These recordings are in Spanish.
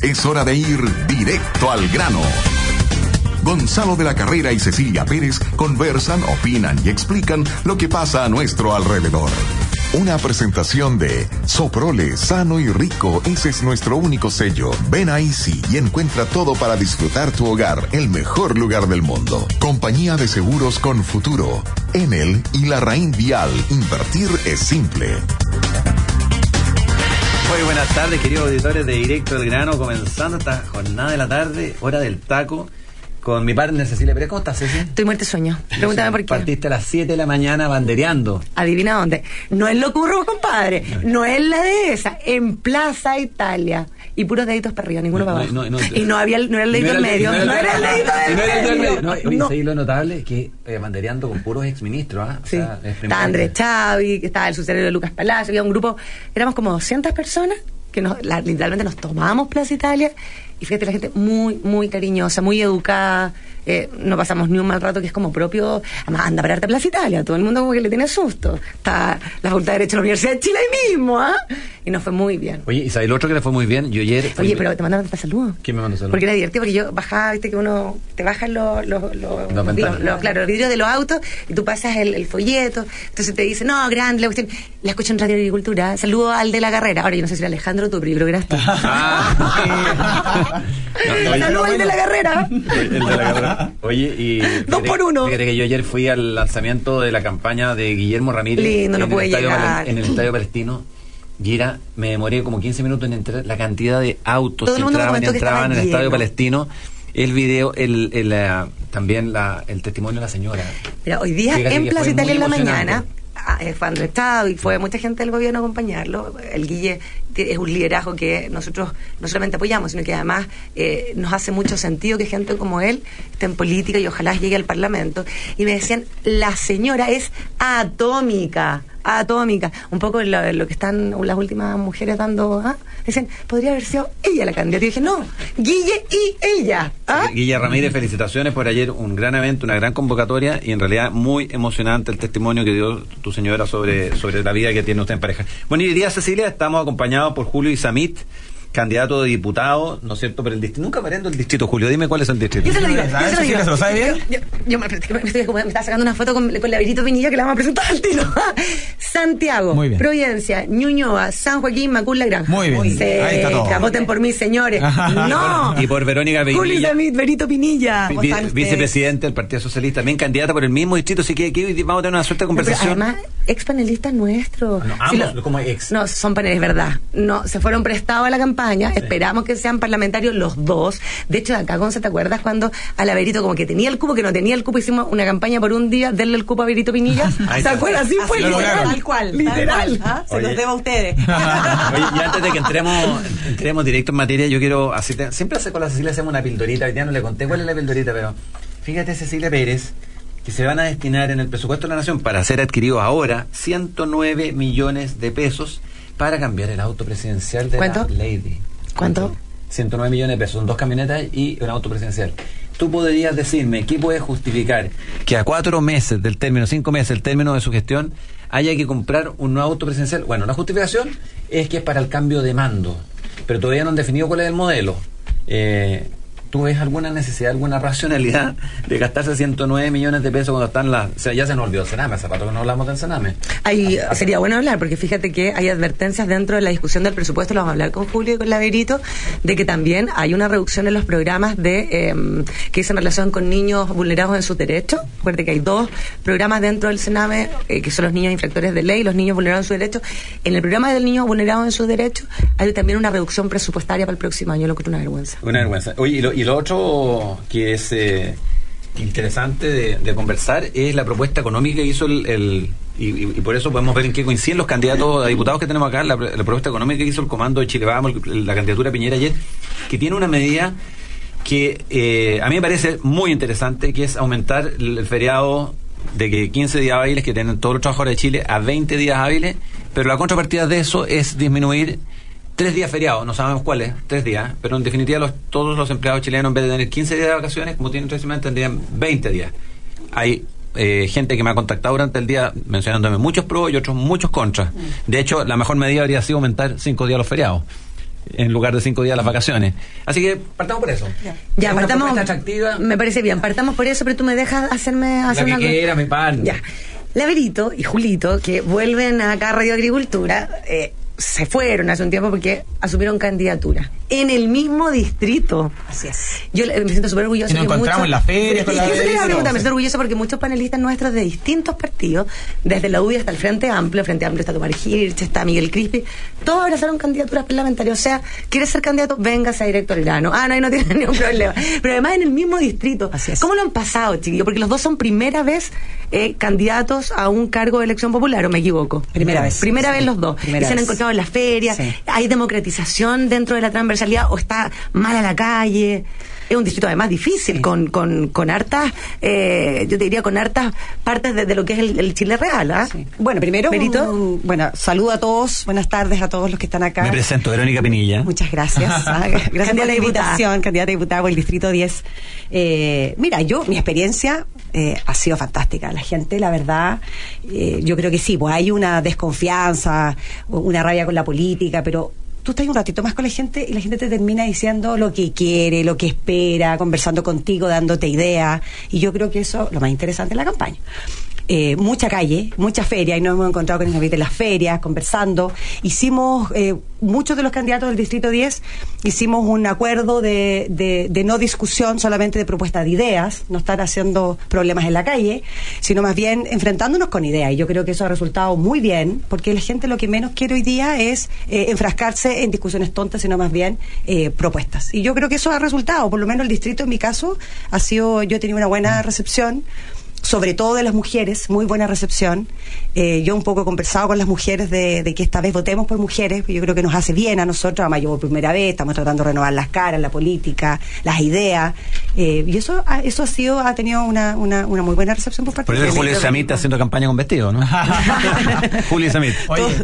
Es hora de ir directo al grano. Gonzalo de la Carrera y Cecilia Pérez conversan, opinan y explican lo que pasa a nuestro alrededor. Una presentación de Soprole, sano y rico, ese es nuestro único sello. Ven a Easy y encuentra todo para disfrutar tu hogar, el mejor lugar del mundo. Compañía de seguros con futuro. Enel y la Raín Vial, invertir es simple. Muy buenas tardes, queridos auditores de Directo del Grano, comenzando esta jornada de la tarde, hora del taco con mi partner Cecilia Pérez. ¿Cómo estás, Cecilia? Estoy muerto de sueño. Pregúntame por qué. Partiste a las 7 de la mañana bandereando. Adivina dónde. No es lo curro, compadre. No es la de esa. En Plaza Italia. Y puros deditos para arriba, ninguno para abajo. y no había no era el dedito en medio. No era el dedito en medio. No, no. Lo notable es que eh, bandereando con puros exministros. ¿ah? Sí. estaba Andrés Chavi, estaba el sucesor de Lucas Palacio, había un grupo, éramos como 200 personas que nos, literalmente nos tomamos Plaza Italia y fíjate la gente muy, muy cariñosa, muy educada, eh, no pasamos ni un mal rato que es como propio, además anda para arte Plaza Italia, todo el mundo como que le tiene susto. Está la Facultad de Derecho de la Universidad de Chile ahí mismo, ¿ah? Y nos fue muy bien. Oye, lo otro que le fue muy bien, yo ayer... Oye, pero te mandaron saludos. ¿Quién me mandó saludos? Porque era divertido, porque yo bajaba, viste que uno, te bajan los, los, los, claro, los vidrios de los autos y tú pasas el, folleto, entonces te dice, no, grande, la cuestión, la escucho en Radio Agricultura, saludo al de la carrera. Ahora yo no sé si era Alejandro tú, pero yo creo que eras tú. Ah, saludo al de la carrera. El de la carrera. Oye, y Dos por uno. Fíjate que yo ayer fui al lanzamiento de la campaña de Guillermo Ramírez Lindo, no en, puede el estadio, llegar. en el Estadio Palestino. Y era, me demoré como 15 minutos en entrar, la cantidad de autos que entraban y entraban en el Estadio Palestino. El video, el, el, eh, también la, el testimonio de la señora. Pero hoy día en Plaza Italia en la mañana fue Andrés Estado y fue mucha gente del gobierno a acompañarlo. El Guille es un liderazgo que nosotros no solamente apoyamos, sino que además eh, nos hace mucho sentido que gente como él esté en política y ojalá llegue al Parlamento. Y me decían, la señora es atómica atómica, un poco lo, que están las últimas mujeres dando, ¿ah? dicen, podría haber sido ella la candidata. Y dije, no, Guille y ella. ¿ah? Guille Ramírez, felicitaciones por ayer, un gran evento, una gran convocatoria y en realidad muy emocionante el testimonio que dio tu señora sobre, sobre la vida que tiene usted en pareja. Bueno, y hoy día, Cecilia, estamos acompañados por Julio Isamit candidato de diputado, ¿no es cierto?, por el distrito. Nunca aprendo el distrito, Julio. Dime cuál es el distrito. Yo se lo digo. Yo se lo digo. ¿Se lo sabe bien? Yo, yo, me, estoy, me estaba sacando una foto con, con la Verito Pinilla que la vamos a presentar al tiro. Santiago, Muy bien. Providencia, Ñuñoa, San Joaquín, Macul, La Granja. Muy bien. Ahí está todo. Voten por mí, señores. no. Y por Verónica Pinilla. Julio Pinilla. vicepresidente del Partido Socialista, también candidata por el mismo distrito, así que aquí vamos a tener una suerte de conversación. Pero además, ex panelistas nuestros. No, ambos, como ex. No, son paneles, verdad. No, se fueron prestados a la campaña, esperamos que sean parlamentarios los dos. De hecho, acá, Gonza, ¿te acuerdas cuando a la Verito como que tenía el cupo, que no tenía el cupo, hicimos una campaña por un día, darle el cupo a Verito Pinilla? ¿Se acuerdas? Así fue. Tal cual. Literal. ¿ah? Se los debo a ustedes. Oye, y antes de que entremos, entremos directo en materia, yo quiero, así siempre hace con la Cecilia hacemos una pildorita, hoy día no le conté cuál es la pildorita, pero fíjate Cecilia Pérez, que se van a destinar en el presupuesto de la Nación para ser adquirido ahora 109 millones de pesos para cambiar el auto presidencial de ¿Cuánto? la Lady. ¿Cuánto? 109 millones de pesos, son dos camionetas y un auto presidencial. Tú podrías decirme, ¿qué puede justificar que a cuatro meses del término, cinco meses del término de su gestión, haya que comprar un nuevo auto presidencial? Bueno, la justificación es que es para el cambio de mando, pero todavía no han definido cuál es el modelo. Eh, ¿Tú ves alguna necesidad, alguna racionalidad de gastarse 109 millones de pesos cuando están las... O sea, ya se nos olvidó el Sename, hace rato que no hablamos del Sename. Ahí sería bueno hablar, porque fíjate que hay advertencias dentro de la discusión del presupuesto, lo vamos a hablar con Julio y con Laverito, de que también hay una reducción en los programas de eh, que dicen relación con niños vulnerados en sus derechos. Recuerde que hay dos programas dentro del Sename, eh, que son los niños infractores de ley, los niños vulnerados en sus derechos. En el programa del niño vulnerado en sus derechos hay también una reducción presupuestaria para el próximo año, lo que es una vergüenza. Una vergüenza. Oye, y lo, y lo otro que es eh, interesante de, conversar es la propuesta económica que hizo el, y, y, por eso podemos ver en qué coinciden los candidatos a diputados que tenemos acá, la, propuesta económica que hizo el comando de Chile Vamos, la candidatura Piñera ayer, que tiene una medida que eh, a mí me parece muy interesante, que es aumentar el feriado de que 15 días hábiles que tienen todos los trabajadores de Chile a 20 días hábiles, pero la contrapartida de eso es disminuir tres días feriados, no sabemos cuáles, tres días, pero en definitiva los, todos los empleados chilenos en vez de tener 15 días de vacaciones, como tienen tres semanas, tendrían 20 días. Hay eh, gente que me ha contactado durante el día mencionándome muchos pros y otros muchos contras. De hecho, la mejor medida habría sido aumentar cinco días los feriados. en lugar de cinco días las vacaciones. Así que partamos por eso. Ya, partamos. Me parece bien, partamos por eso, pero tú me dejas hacerme hacer La que una... mi pan. Ya. Laverito y Julito, que vuelven acá a Radio Agricultura, eh, se fueron hace un tiempo porque asumieron candidatura en el mismo distrito. Así es. Yo me siento súper orgullosa. Y nos encontramos en la feria. Con la yo pregunta, me siento orgullosa porque muchos panelistas nuestros de distintos partidos, desde la UDI hasta el Frente Amplio, el Frente Amplio está Tomar Hirsch, está Miguel Crispi, todos abrazaron candidaturas parlamentarias. O sea, ¿quieres ser candidato? Véngase a directo al grano. Ah, no, ahí no tiene ningún problema. Pero además en el mismo distrito. Así es. ¿Cómo lo han pasado, chiquillos? Porque los dos son primera vez eh, candidatos a un cargo de elección popular, ¿o me equivoco? Primera vez. Primera vez los dos. y se han encontrado en la feria. Hay democratización dentro de la transversalidad o está mal a la calle es un distrito además difícil, con, con, con hartas, eh, yo te diría con hartas partes de, lo que es el, Chile real. ¿ah? Bueno, primero, bueno, saludo a todos, buenas tardes a todos los que están acá. Me presento, Verónica Pinilla. Muchas gracias. ¿ah? gracias por la invitación, candidata a diputada por el Distrito 10. Eh, mira, yo, mi experiencia eh, ha sido fantástica. La gente, la verdad, yo creo que sí, pues hay una desconfianza, una rabia con la política, pero tú estás un ratito más con la gente y la gente te termina diciendo lo que quiere, lo que espera, conversando contigo, dándote ideas. Y yo creo que eso es lo más interesante de la campaña. Eh, mucha calle, mucha feria, y nos hemos encontrado con el en las ferias, conversando. Hicimos, eh, muchos de los candidatos del Distrito 10, hicimos un acuerdo de, de, no discusión solamente de propuesta de ideas, no estar haciendo problemas en la calle, sino más bien enfrentándonos con ideas. Y yo creo que eso ha resultado muy bien, porque la gente lo que menos quiere hoy día es eh, enfrascarse en discusiones tontas, sino más bien propuestas. Y yo creo que eso ha resultado, por lo menos el distrito en mi caso, ha sido, yo he tenido una buena recepción sobre todo de las mujeres, muy buena recepción. Eh, yo un poco he conversado con las mujeres de, que esta vez votemos por mujeres, yo creo que nos hace bien a nosotros, además yo por primera vez, estamos tratando de renovar las caras, la política, las ideas, eh, y eso, eso ha sido, ha tenido una, una, una muy buena recepción por parte de Julio Samit está haciendo campaña con vestido, ¿no? Julio Samit.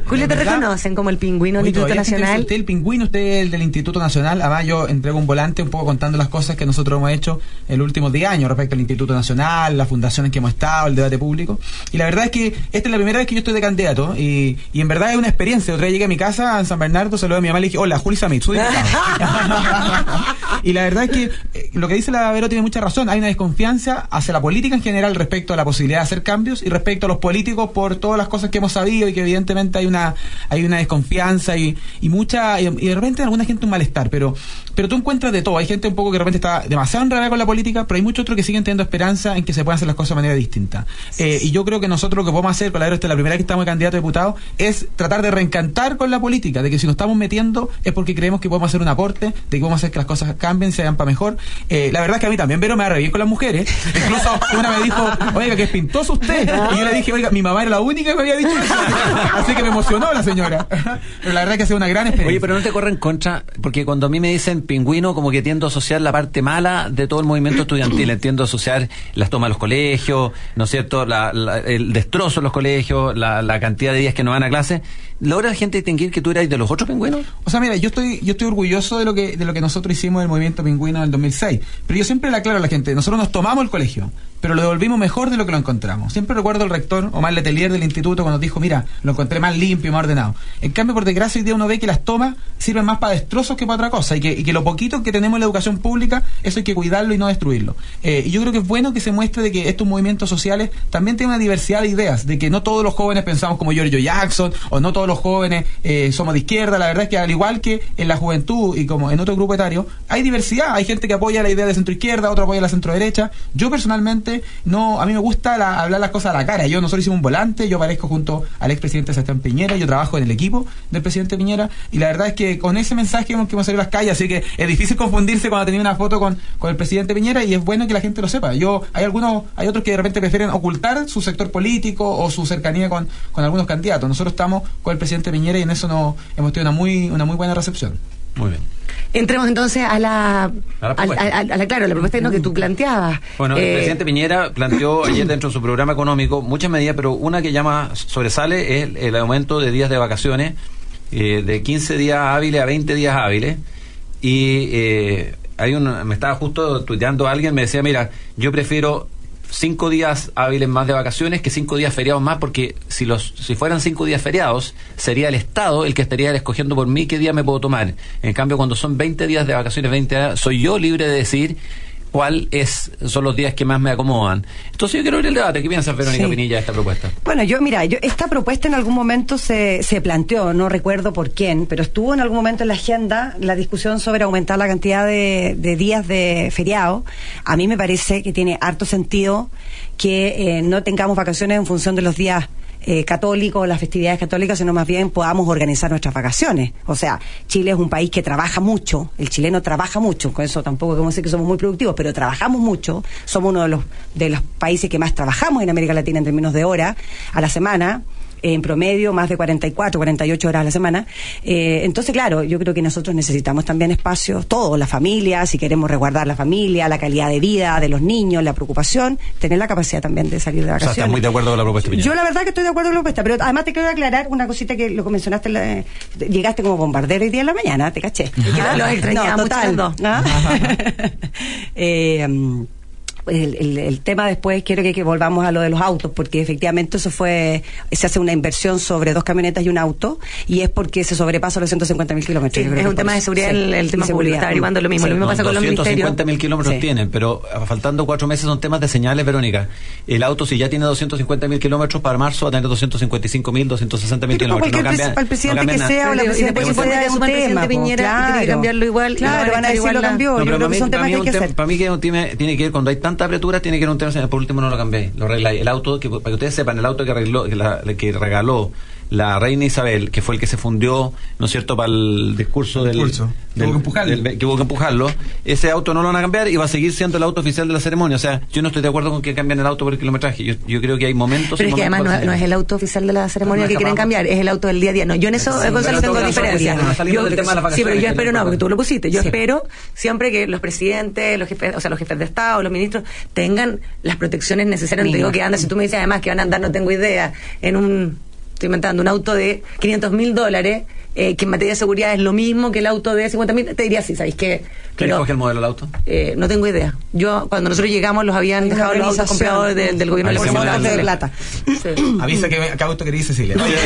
Julio, te reconocen como el pingüino del Instituto Nacional. Usted el pingüino, usted el del Instituto Nacional, además yo entrego un volante un poco contando las cosas que nosotros hemos hecho en los últimos 10 años respecto al Instituto Nacional, la fundación que hemos estado, el debate público. Y la verdad es que esta es la primera vez que yo estoy de candidato y, y en verdad es una experiencia. Otra vez llegué a mi casa en San Bernardo, saludé a mi mamá y le dije, hola, Juli Samit, y la verdad es que eh, lo que dice la Vero tiene mucha razón. Hay una desconfianza hacia la política en general respecto a la posibilidad de hacer cambios y respecto a los políticos por todas las cosas que hemos sabido y que evidentemente hay una hay una desconfianza y, y mucha y, de repente alguna gente un malestar, pero pero tú encuentras de todo. Hay gente un poco que de repente está demasiado enredada con la política, pero hay muchos otros que siguen teniendo esperanza en que se puedan hacer las cosas manera distinta. Eh, y yo creo que nosotros lo que podemos hacer, para esta es la primera que estamos de candidato a diputado, es tratar de reencantar con la política, de que si nos estamos metiendo es porque creemos que podemos hacer un aporte, de que podemos hacer que las cosas cambien, se hagan para mejor. Eh, la verdad es que a mí también, pero me bien con las mujeres. Incluso una me dijo, oiga, que es pintoso usted. Y yo le dije, oiga, mi mamá era la única que me había dicho eso. Así que me emocionó la señora. Pero la verdad es que ha sido una gran experiencia. Oye, pero no te corren contra, porque cuando a mí me dicen pingüino, como que tiendo a asociar la parte mala de todo el movimiento estudiantil. Entiendo asociar las tomas de los colegios, ¿no es cierto? La, el destrozo en los colegios, la, la cantidad de días que no van a clase ¿Logra la gente distinguir que tú eras de los otros pingüinos? O sea, mira, yo estoy yo estoy orgulloso de lo que de lo que nosotros hicimos del movimiento pingüino del 2006, pero yo siempre le aclaro a la gente, nosotros nos tomamos el colegio, pero lo devolvimos mejor de lo que lo encontramos. Siempre recuerdo al rector Omar Letelier del instituto cuando dijo, mira, lo encontré más limpio, más ordenado. En cambio, por desgracia, hoy día uno ve que las tomas sirven más para destrozos que para otra cosa y que, y que lo poquito que tenemos en la educación pública, eso hay que cuidarlo y no destruirlo. Eh, y yo creo que es bueno que se muestre de que estos movimientos sociales también tienen una diversidad de ideas, de que no todos los jóvenes pensamos como Giorgio Jackson o no todos los jóvenes eh, somos de izquierda. La verdad es que al igual que en la juventud y como en otro grupo etario, hay diversidad. Hay gente que apoya la idea de centro izquierda, otro apoya la centro derecha. Yo personalmente no, a mí me gusta hablar las cosas a la cara. Yo nosotros hicimos un volante, yo aparezco junto al expresidente Sebastián Piñera, yo trabajo en el equipo del presidente Piñera y la verdad es que con ese mensaje hemos que hemos salido a las calles, así que es difícil confundirse cuando tenía una foto con, con el presidente Piñera y es bueno que la gente lo sepa. Yo hay algunos, hay otros que de repente prefieren ocultar su sector político o su cercanía con, con algunos candidatos. Nosotros estamos con el presidente Piñera y en eso no, hemos tenido una muy, una muy buena recepción. Muy bien. Entremos entonces a la, a la, claro, la propuesta que tú planteabas. Bueno, el eh, presidente Piñera planteó ayer dentro de su programa económico muchas medidas, pero una que llama sobresale es el aumento de días de vacaciones eh, de 15 días hábiles a 20 días hábiles. Y eh, hay un, me estaba justo tuiteando alguien, me decía, mira, yo prefiero cinco días hábiles más de vacaciones que cinco días feriados más, porque si los si fueran cinco días feriados, sería el Estado el que estaría escogiendo por mí qué día me puedo tomar. En cambio, cuando son 20 días de vacaciones, 20 días, soy yo libre de decir cuál es son los días que más me acomodan. Entonces yo quiero ver el debate. ¿Qué piensas, Verónica Pinilla, de esta propuesta? Bueno, yo, mira, yo esta propuesta en algún momento se, se planteó, no recuerdo por quién, pero estuvo en algún momento en la agenda la discusión sobre aumentar la cantidad de, días de feriado. A mí me parece que tiene harto sentido que eh, no tengamos vacaciones en función de los días eh, las festividades católicas, sino más bien podamos organizar nuestras vacaciones. O sea, Chile es un país que trabaja mucho, el chileno trabaja mucho, con eso tampoco podemos decir que somos muy productivos, pero trabajamos mucho, somos uno de los, de los países que más trabajamos en América Latina en términos de hora a la semana en promedio más de 44, 48 horas a la semana. Eh, entonces, claro, yo creo que nosotros necesitamos también espacios, todos, la familia, si queremos resguardar la familia, la calidad de vida de los niños, la preocupación, tener la capacidad también de salir de vacaciones. O sea, ¿estás muy de acuerdo con la propuesta? Yo la verdad que estoy de acuerdo con la propuesta, pero además te quiero aclarar una cosita que lo mencionaste, llegaste como bombardero hoy día en la mañana, te caché. Ah, no, total. ¿Ah? eh, el, el, tema después quiero que, volvamos a lo de los autos, porque efectivamente eso fue, se hace una inversión sobre dos camionetas y un auto, y es porque se sobrepasa los 150 mil kilómetros. es un tema de seguridad, el, tema público, está derivando lo mismo. lo mismo pasa con los ministerios. mil kilómetros tienen, pero faltando cuatro meses son temas de señales, Verónica. El auto, si ya tiene 250 mil kilómetros, para marzo va a tener 255 mil, 260 mil kilómetros. No cambia, el presidente que sea o la presidenta que sea es un tema. Piñera, tiene que cambiarlo igual. Claro, van a decir lo cambió. Yo creo que son temas que hay que hacer. Para mí que tiene que ver cuando hay tanta apretura, tiene que ir un tema, por último no lo cambié, lo arregláis. El auto, que, para que ustedes sepan, el auto que, arregló, que, que regaló la reina Isabel, que fue el que se fundió, ¿no es cierto?, para el discurso del, discurso. que, hubo que, empujarlo. que hubo que empujarlo. Ese auto no lo van a cambiar y va a seguir siendo el auto oficial de la ceremonia. O sea, yo no estoy de acuerdo con que cambien el auto por el kilometraje. Yo, yo creo que hay momentos. Pero es que además no, es el auto oficial de la ceremonia que quieren cambiar, es el auto del día a día. No, yo en eso, sí, Gonzalo, tengo diferencia. Yo, sí, pero yo espero, no, porque tú lo pusiste. Yo espero siempre que los presidentes, los jefes, o sea, los jefes de Estado, los ministros, tengan las protecciones necesarias. No te digo que anda, si tú me dices además que van a andar, no tengo idea, en un estoy inventando, un auto de 500 mil dólares, eh, que en materia de seguridad es lo mismo que el auto de 50 mil, te diría sí, ¿sabéis qué? ¿Quién escoge el modelo del auto? Eh, no tengo idea. Yo, cuando nosotros llegamos, los habían dejado los autos comprados del gobierno de, de plata. Avisa que, qué auto quería Cecilia. Oye,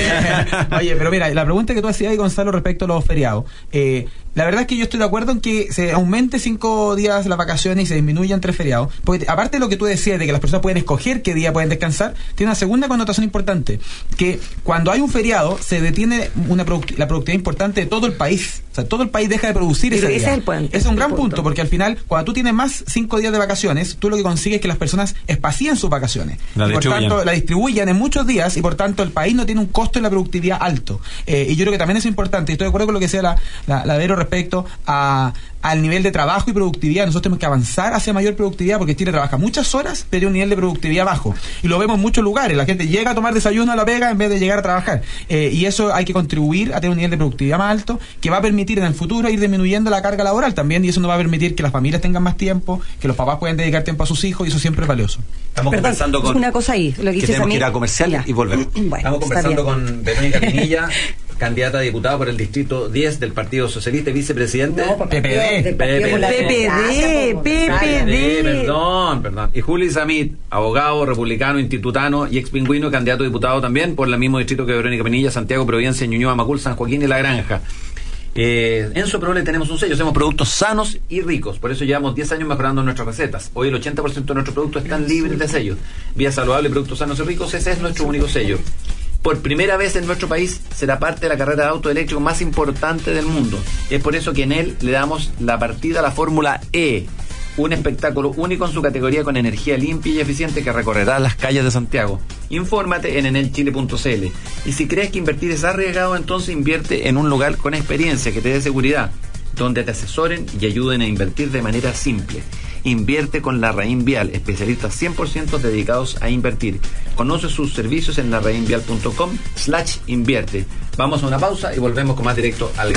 oye, pero mira, la pregunta que tú hacías, Gonzalo, respecto a los feriados. Eh, la verdad es que yo estoy de acuerdo en que se aumente cinco días las vacaciones y se disminuyan tres feriados. Porque aparte de lo que tú decías de que las personas pueden escoger qué día pueden descansar, tiene una segunda connotación importante. Que cuando hay un feriado se detiene una la productividad importante de todo el país. O sea, todo el país deja de producir ese, ese Es, el es un gran punto. porque al final, cuando tú tienes más cinco días de vacaciones, tú lo que consigues es que las personas espacíen sus vacaciones. y por tanto, la distribuyan en muchos días y por tanto el país no tiene un costo en la productividad alto. Eh, y yo creo que también es importante, y estoy de acuerdo con lo que decía la, la, la Vero respecto a, al nivel de trabajo y productividad. Nosotros tenemos que avanzar hacia mayor productividad porque Chile trabaja muchas horas, pero un nivel de productividad bajo. Y lo vemos en muchos lugares. La gente llega a tomar desayuno a la pega en vez de llegar a trabajar. Eh, y eso hay que contribuir a tener un nivel de productividad más alto que va a permitir en el futuro ir disminuyendo la carga laboral también. Y eso nos va a permitir que las familias tengan más tiempo, que los papás puedan dedicar tiempo a sus hijos y eso siempre es valioso. Estamos conversando con. Una cosa ahí. Lo que, tenemos que ir a comercial y volver. Estamos conversando con Verónica Pinilla. candidata a diputada por el distrito 10 del Partido Socialista y vicepresidente. No, PPD. PPD. PPD. Perdón, perdón. Y Juli Samit, abogado, republicano, institutano y ex pingüino, candidato a diputado también por el mismo distrito que Verónica Penilla, Santiago, Providencia, Ñuñoa, Macul, San Joaquín y La Granja. Eh, en su le tenemos un sello, hacemos productos sanos y ricos, por eso llevamos 10 años mejorando nuestras recetas. Hoy el 80% de nuestros productos están libres de sellos. Vía saludable, productos sanos y ricos, ese es nuestro único sello por primera vez en nuestro país será parte de la carrera de auto eléctrico más importante del mundo. Es por eso que en él le damos la partida a la Fórmula E, un espectáculo único en su categoría con energía limpia y eficiente que recorrerá las calles de Santiago. Infórmate en enelchile.cl. Y si crees que invertir es arriesgado, entonces invierte en un lugar con experiencia que te dé seguridad, donde te asesoren y ayuden a invertir de manera simple. Invierte con la Raín Vial, especialistas 100% dedicados a invertir. Conoce sus servicios en larraínvial.com slash invierte. Vamos a una pausa y volvemos con más directo al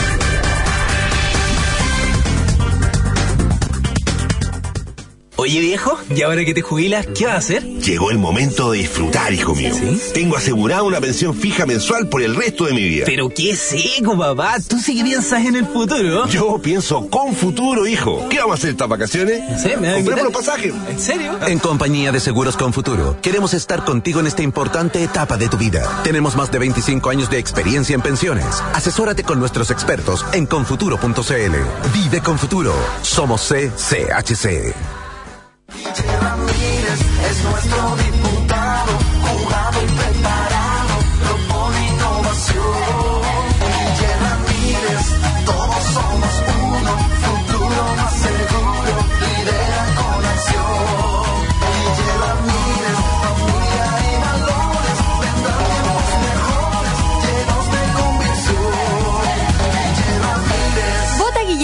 Oye viejo, ¿y ahora que te jubilas, qué vas a hacer? Llegó el momento de disfrutar, hijo mío. Tengo asegurada una pensión fija mensual por el resto de mi vida. Pero qué seco, papá. Tú sí que piensas en el futuro. Yo pienso con futuro, hijo. ¿Qué vamos a hacer estas vacaciones? No sé, me Compremos los pasajes. ¿En serio? En compañía de Seguros con Futuro, queremos estar contigo en esta importante etapa de tu vida. Tenemos más de 25 años de experiencia en pensiones. Asesórate con nuestros expertos en confuturo.cl. Vive con Futuro. Somos CCHC. Ramírez es nuestro diputado, jugado y preparado,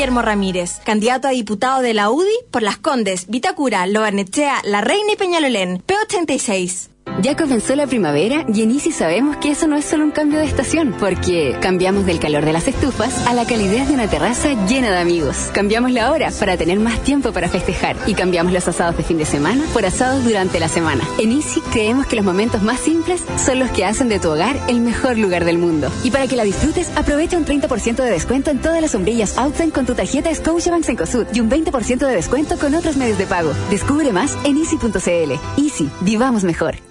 Guillermo Ramírez, candidato a diputado de la UDI por Las Condes, Vitacura, Lobarnechea, La Reina y Peñalolén, P86. Ya comenzó la primavera y en Easy sabemos que eso no es solo un cambio de estación, porque cambiamos del calor de las estufas a la calidez de una terraza llena de amigos. Cambiamos la hora para tener más tiempo para festejar y cambiamos los asados de fin de semana por asados durante la semana. En Easy creemos que los momentos más simples son los que hacen de tu hogar el mejor lugar del mundo. Y para que la disfrutes, aprovecha un 30% de descuento en todas las sombrillas Outside con tu tarjeta Scotiabank Cencosud y un 20% de descuento con otros medios de pago. Descubre más en easy.cl. Easy, vivamos mejor.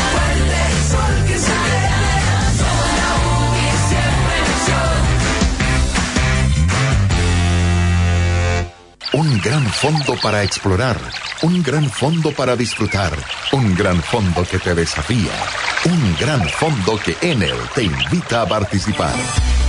Gran fondo para explorar, un gran fondo para disfrutar, un gran fondo que te desafía, un gran fondo que Enel te invita a participar.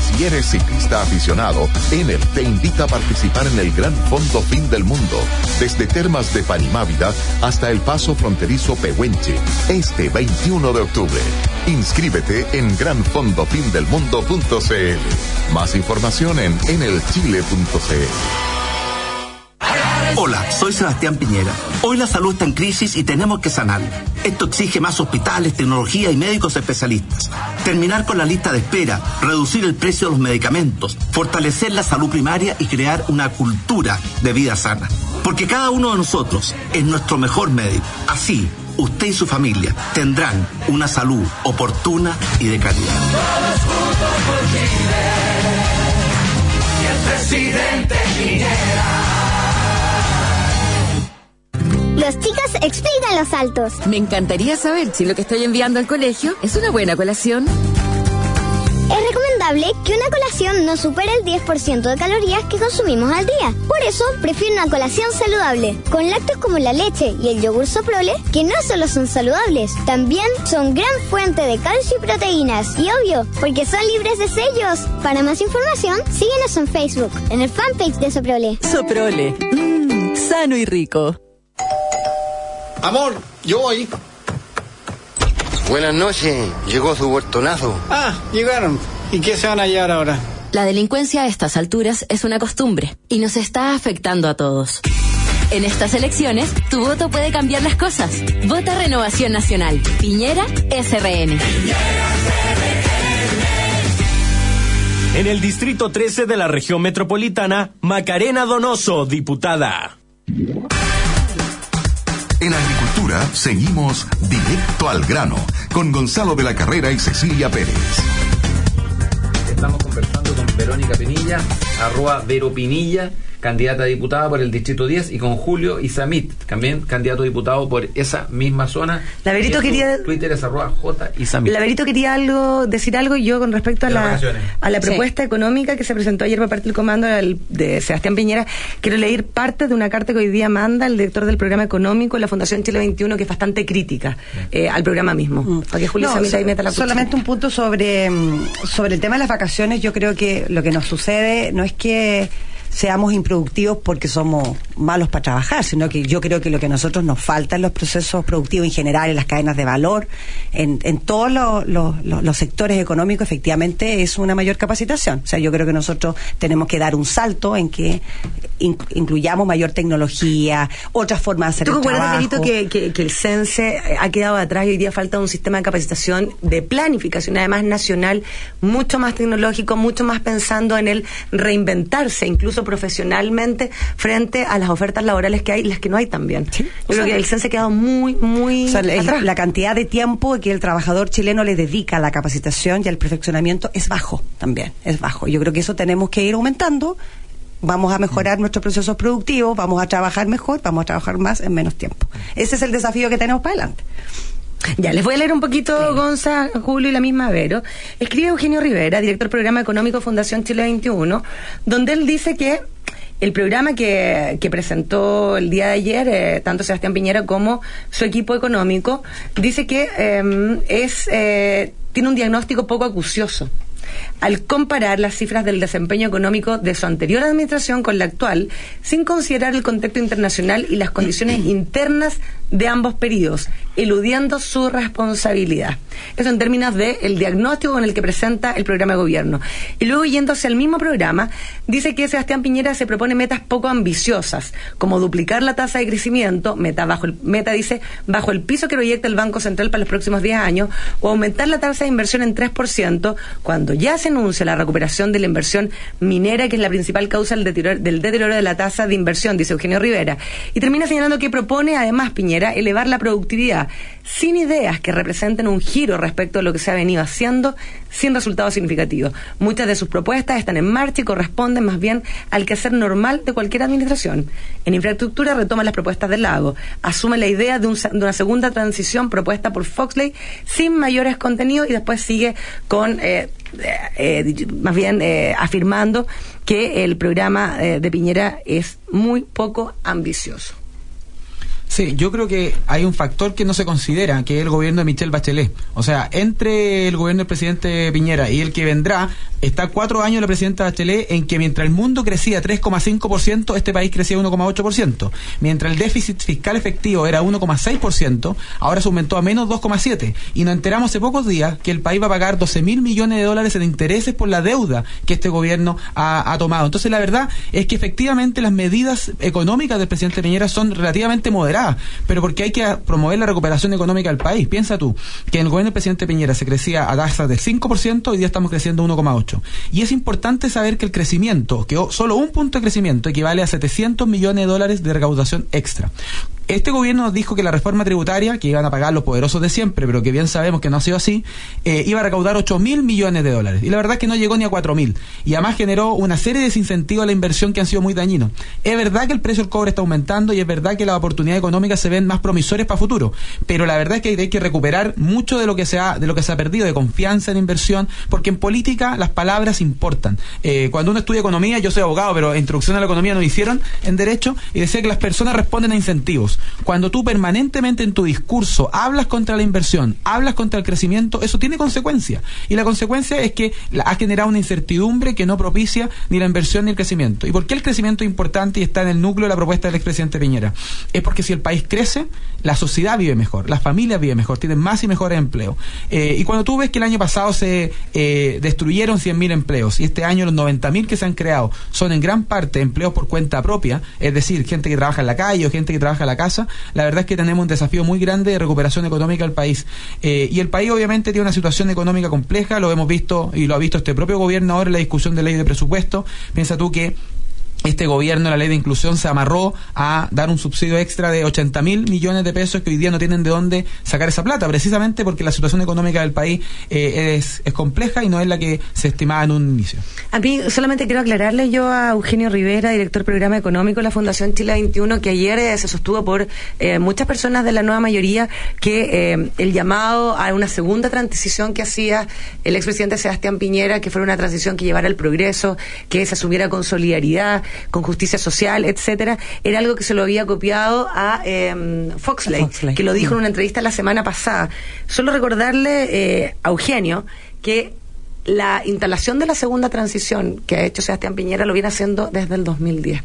Si eres ciclista aficionado, Enel te invita a participar en el Gran Fondo Fin del Mundo, desde Termas de Panimávida hasta el paso fronterizo Pehuenche, este 21 de octubre. Inscríbete en granfondofindelmundo.cl. Más información en enelchile.cl. Hola, soy Sebastián Piñera. Hoy la salud está en crisis y tenemos que sanarla. Esto exige más hospitales, tecnología y médicos especialistas. Terminar con la lista de espera, reducir el precio de los medicamentos, fortalecer la salud primaria y crear una cultura de vida sana. Porque cada uno de nosotros es nuestro mejor médico. Así, usted y su familia tendrán una salud oportuna y de calidad. Todos juntos por Chile. Y el presidente. Los chicos explican los saltos. Me encantaría saber si lo que estoy enviando al colegio es una buena colación. Es recomendable que una colación no supere el 10% de calorías que consumimos al día. Por eso, prefiero una colación saludable, con lácteos como la leche y el yogur soprole, que no solo son saludables, también son gran fuente de calcio y proteínas. Y obvio, porque son libres de sellos. Para más información, síguenos en Facebook, en el fanpage de Soprole. Soprole. Mmm, sano y rico. Amor, yo voy. Buenas noches, llegó su huertonazo. Ah, llegaron. ¿Y qué se van a llevar ahora? La delincuencia a estas alturas es una costumbre y nos está afectando a todos. En estas elecciones, tu voto puede cambiar las cosas. Vota Renovación Nacional. Piñera SRN. En el Distrito 13 de la región metropolitana, Macarena Donoso, diputada. En agricultura seguimos directo al grano con Gonzalo de la Carrera y Cecilia Pérez. Estamos Pinilla, arroba Vero Pinilla, candidata a diputada por el Distrito 10, y con Julio Isamit, también candidato a diputado por esa misma zona. La Verito quería... Twitter es arroba J Isamit. La Verito quería algo, decir algo yo con respecto a De la, a la Sí. propuesta económica que se presentó ayer por parte del comando del- de Sebastián Piñera. Quiero leer parte de una carta que hoy día manda el director del programa económico de la Fundación Chile 21, que es bastante crítica eh, al programa mismo. Para que Julio No, Isamit ahí meta la solamente un punto sobre, mm, sobre el tema de las vacaciones. Yo creo que lo que nos sucede no es que seamos improductivos porque somos malos para trabajar, sino que yo creo que lo que a nosotros nos falta en los procesos productivos en general, en las cadenas de valor, en, en todos los, los- los- los sectores económicos, efectivamente es una mayor capacitación. O sea, yo creo que nosotros tenemos que dar un salto en que in- incluyamos mayor tecnología, otras formas de hacer ¿Tú el recuerdas, trabajo. Que, que el CENSE ha quedado atrás y hoy día falta un sistema de capacitación, de planificación, además nacional, mucho más tecnológico, mucho más pensando en el reinventarse, incluso profesionalmente, frente a las ofertas laborales que hay y las que no hay también? Yo creo sea, que el CENSE ha quedado muy, muy O sea, el- atrás. la cantidad de tiempo que el trabajador chileno le dedica a la capacitación y al perfeccionamiento es bajo también, es bajo. Yo creo que eso tenemos que ir aumentando. Vamos a mejorar nuestros procesos productivos, vamos a trabajar mejor, vamos a trabajar más en menos tiempo. Ese es el desafío que tenemos para adelante. Ya, les voy a leer un poquito, Gonza, Julio y la misma Vero. Escribe Eugenio Rivera, director del programa económico Fundación Chile 21, donde él dice que el programa que, que presentó el día de ayer, eh, tanto Sebastián Piñera como su equipo económico, dice que eh, es eh, tiene un diagnóstico poco acucioso. Al comparar las cifras del desempeño económico de su anterior administración con la actual, sin considerar el contexto internacional y las condiciones internas de ambos periodos, eludiendo su responsabilidad. Eso en términos del diagnóstico con el que presenta el programa de gobierno. Y luego yéndose al mismo programa, dice que Sebastián Piñera se propone metas poco ambiciosas, como duplicar la tasa de crecimiento, meta, bajo el, meta dice, bajo el piso que proyecta el Banco Central para los próximos 10 años, o aumentar la tasa de inversión en 3%, cuando ya se anuncia la recuperación de la inversión minera, que es la principal causa del deterioro, del deterioro de la tasa de inversión, dice Eugenio Rivera. Y termina señalando que propone, además, Piñera, elevar la productividad sin ideas que representen un giro respecto a lo que se ha venido haciendo sin resultados significativos. Muchas de sus propuestas están en marcha y corresponden más bien al quehacer normal de cualquier administración. En infraestructura retoma las propuestas del lago, asume la idea de, un de una segunda transición propuesta por Foxley sin mayores contenidos y después sigue con, eh, eh, eh, más bien eh, afirmando que el programa eh, de Piñera es muy poco ambicioso. Sí, yo creo que hay un factor que no se considera, que es el gobierno de Michelle Bachelet. O sea, entre el gobierno del presidente Piñera y el que vendrá, está cuatro años la presidenta Bachelet en que mientras el mundo crecía 3,5%, este país crecía 1,8%. Mientras el déficit fiscal efectivo era 1,6%, ahora se aumentó a menos 2,7%. Y nos enteramos hace pocos días que el país va a pagar 12 mil millones de dólares en intereses por la deuda que este gobierno ha, ha tomado. Entonces, la verdad es que efectivamente las medidas económicas del presidente Piñera son relativamente moderadas, pero porque hay que promover la recuperación económica del país. Piensa tú que en el gobierno del presidente Piñera se crecía a tasas del 5%, hoy día estamos creciendo 1,8%. Y es importante saber que el crecimiento, que solo un punto de crecimiento equivale a 700 millones de dólares de recaudación extra. Este gobierno dijo que la reforma tributaria, que iban a pagar los poderosos de siempre, pero que bien sabemos que no ha sido así, eh, iba a recaudar 8 mil millones de dólares. Y la verdad es que no llegó ni a 4 mil. Y además generó una serie de desincentivos a la inversión que han sido muy dañinos. Es verdad que el precio del cobre está aumentando y es verdad que las oportunidades económicas se ven más promisorias para futuro. Pero la verdad es que hay que recuperar mucho de lo que se ha, de lo que se ha perdido, de confianza en inversión, porque en política las palabras importan. Eh, cuando uno estudia economía, yo soy abogado, pero introducción a la economía nos hicieron en derecho y decía que las personas responden a incentivos. Cuando tú permanentemente en tu discurso hablas contra la inversión, hablas contra el crecimiento, eso tiene consecuencias. Y la consecuencia es que ha generado una incertidumbre que no propicia ni la inversión ni el crecimiento. ¿Y por qué el crecimiento es importante y está en el núcleo de la propuesta del expresidente Piñera? Es porque si el país crece, la sociedad vive mejor, las familias viven mejor, tienen más y mejores empleos. Eh, y cuando tú ves que el año pasado se eh, destruyeron 100.000 empleos y este año los 90.000 que se han creado son en gran parte empleos por cuenta propia, es decir, gente que trabaja en la calle o gente que trabaja en la casa, la verdad es que tenemos un desafío muy grande de recuperación económica del país. Eh, y el país obviamente tiene una situación económica compleja, lo hemos visto y lo ha visto este propio gobierno ahora en la discusión de ley de presupuesto. Piensa tú que este gobierno, la ley de inclusión, se amarró a dar un subsidio extra de 80 mil millones de pesos que hoy día no tienen de dónde sacar esa plata, precisamente porque la situación económica del país eh, es, es compleja y no es la que se estimaba en un inicio. A mí solamente quiero aclararle yo a Eugenio Rivera, director programa económico de la Fundación Chile 21, que ayer eh, se sostuvo por eh, muchas personas de la nueva mayoría que eh, el llamado a una segunda transición que hacía el expresidente Sebastián Piñera, que fuera una transición que llevara al progreso, que se asumiera con solidaridad, con justicia social, etcétera, era algo que se lo había copiado a eh, Foxley, Foxley. que lo dijo en Mm. una entrevista la semana pasada. Solo recordarle eh, a Eugenio que la instalación de la segunda transición que ha hecho Sebastián Piñera lo viene haciendo desde el 2010.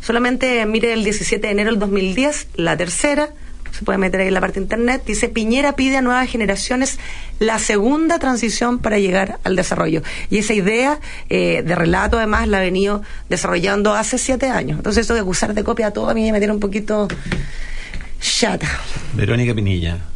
Solamente mire el 17 de enero del 2010, la tercera, se puede meter ahí en la parte de internet, dice Piñera pide a nuevas generaciones la segunda transición para llegar al desarrollo. Y esa idea eh, de relato además la ha venido desarrollando hace siete años. Entonces eso de acusar de copia a todo a mí me tiene un poquito chata. Verónica Pinilla.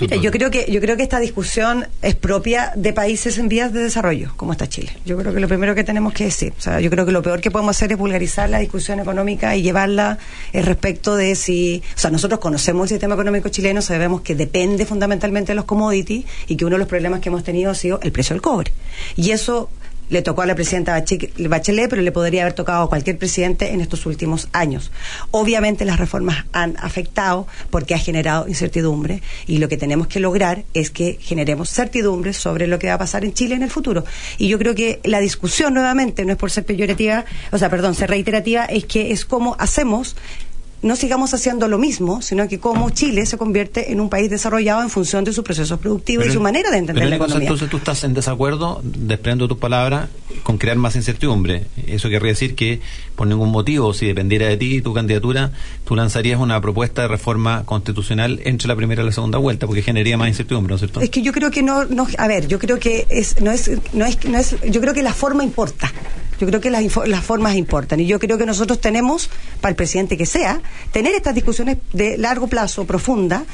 Mira, yo creo que yo creo que esta discusión es propia de países en vías de desarrollo, como está Chile. Yo creo que lo primero que tenemos que decir, o sea, yo creo que lo peor que podemos hacer es vulgarizar la discusión económica y llevarla en respecto de si, o sea, nosotros conocemos el sistema económico chileno, sabemos que depende fundamentalmente de los commodities y que uno de los problemas que hemos tenido ha sido el precio del cobre. Y eso le tocó a la presidenta Bachelet, pero le podría haber tocado a cualquier presidente en estos últimos años. Obviamente las reformas han afectado porque ha generado incertidumbre y lo que tenemos que lograr es que generemos certidumbre sobre lo que va a pasar en Chile en el futuro. Y yo creo que la discusión nuevamente, no es por ser peyorativa, o sea, perdón, ser reiterativa, es que es cómo hacemos no sigamos haciendo lo mismo, sino que cómo Chile se convierte en un país desarrollado en función de sus procesos productivos y su manera de entender la economía. Entonces tú estás en desacuerdo, desprendo tus palabras, con crear más incertidumbre. Eso querría decir que por ningún motivo, si dependiera de ti y tu candidatura, tú lanzarías una propuesta de reforma constitucional entre la primera y la segunda vuelta, porque generaría más incertidumbre, ¿no es cierto? Es que yo creo que no, no a ver, yo creo que es, no es, no es, no es, yo creo que la forma importa. Yo creo que las, las formas importan y yo creo que nosotros tenemos, para el presidente que sea, tener estas discusiones de largo plazo, profunda.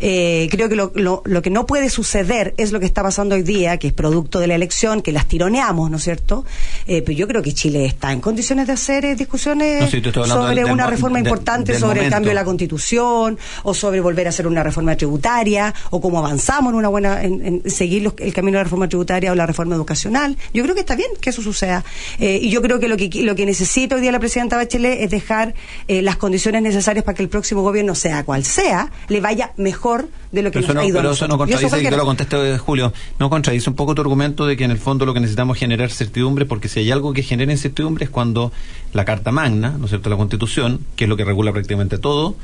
Eh, creo que lo, lo, lo, que no puede suceder es lo que está pasando hoy día, que es producto de la elección, que las tironeamos, ¿no es cierto? Eh, pero yo creo que Chile está en condiciones de hacer discusiones no, sí, sobre del, una del, reforma del, importante, sobre momento. el cambio de la constitución, o sobre volver a hacer una reforma tributaria, o cómo avanzamos en una buena, en, en seguir los, el camino de la reforma tributaria o la reforma educacional. Yo creo que está bien que eso suceda. Eh, y yo creo que lo que lo que necesita hoy día la presidenta Bachelet es dejar eh, las condiciones necesarias para que el próximo gobierno, sea cual sea, le vaya mejor de lo que pero nos no, ha ido Pero eso no contradice, que te lo conteste Julio, no contradice un poco tu argumento de que en el fondo lo que necesitamos es generar certidumbre, porque si hay algo que genera incertidumbre es cuando la Carta Magna, ¿no es cierto?, la Constitución, que es lo que regula prácticamente todo,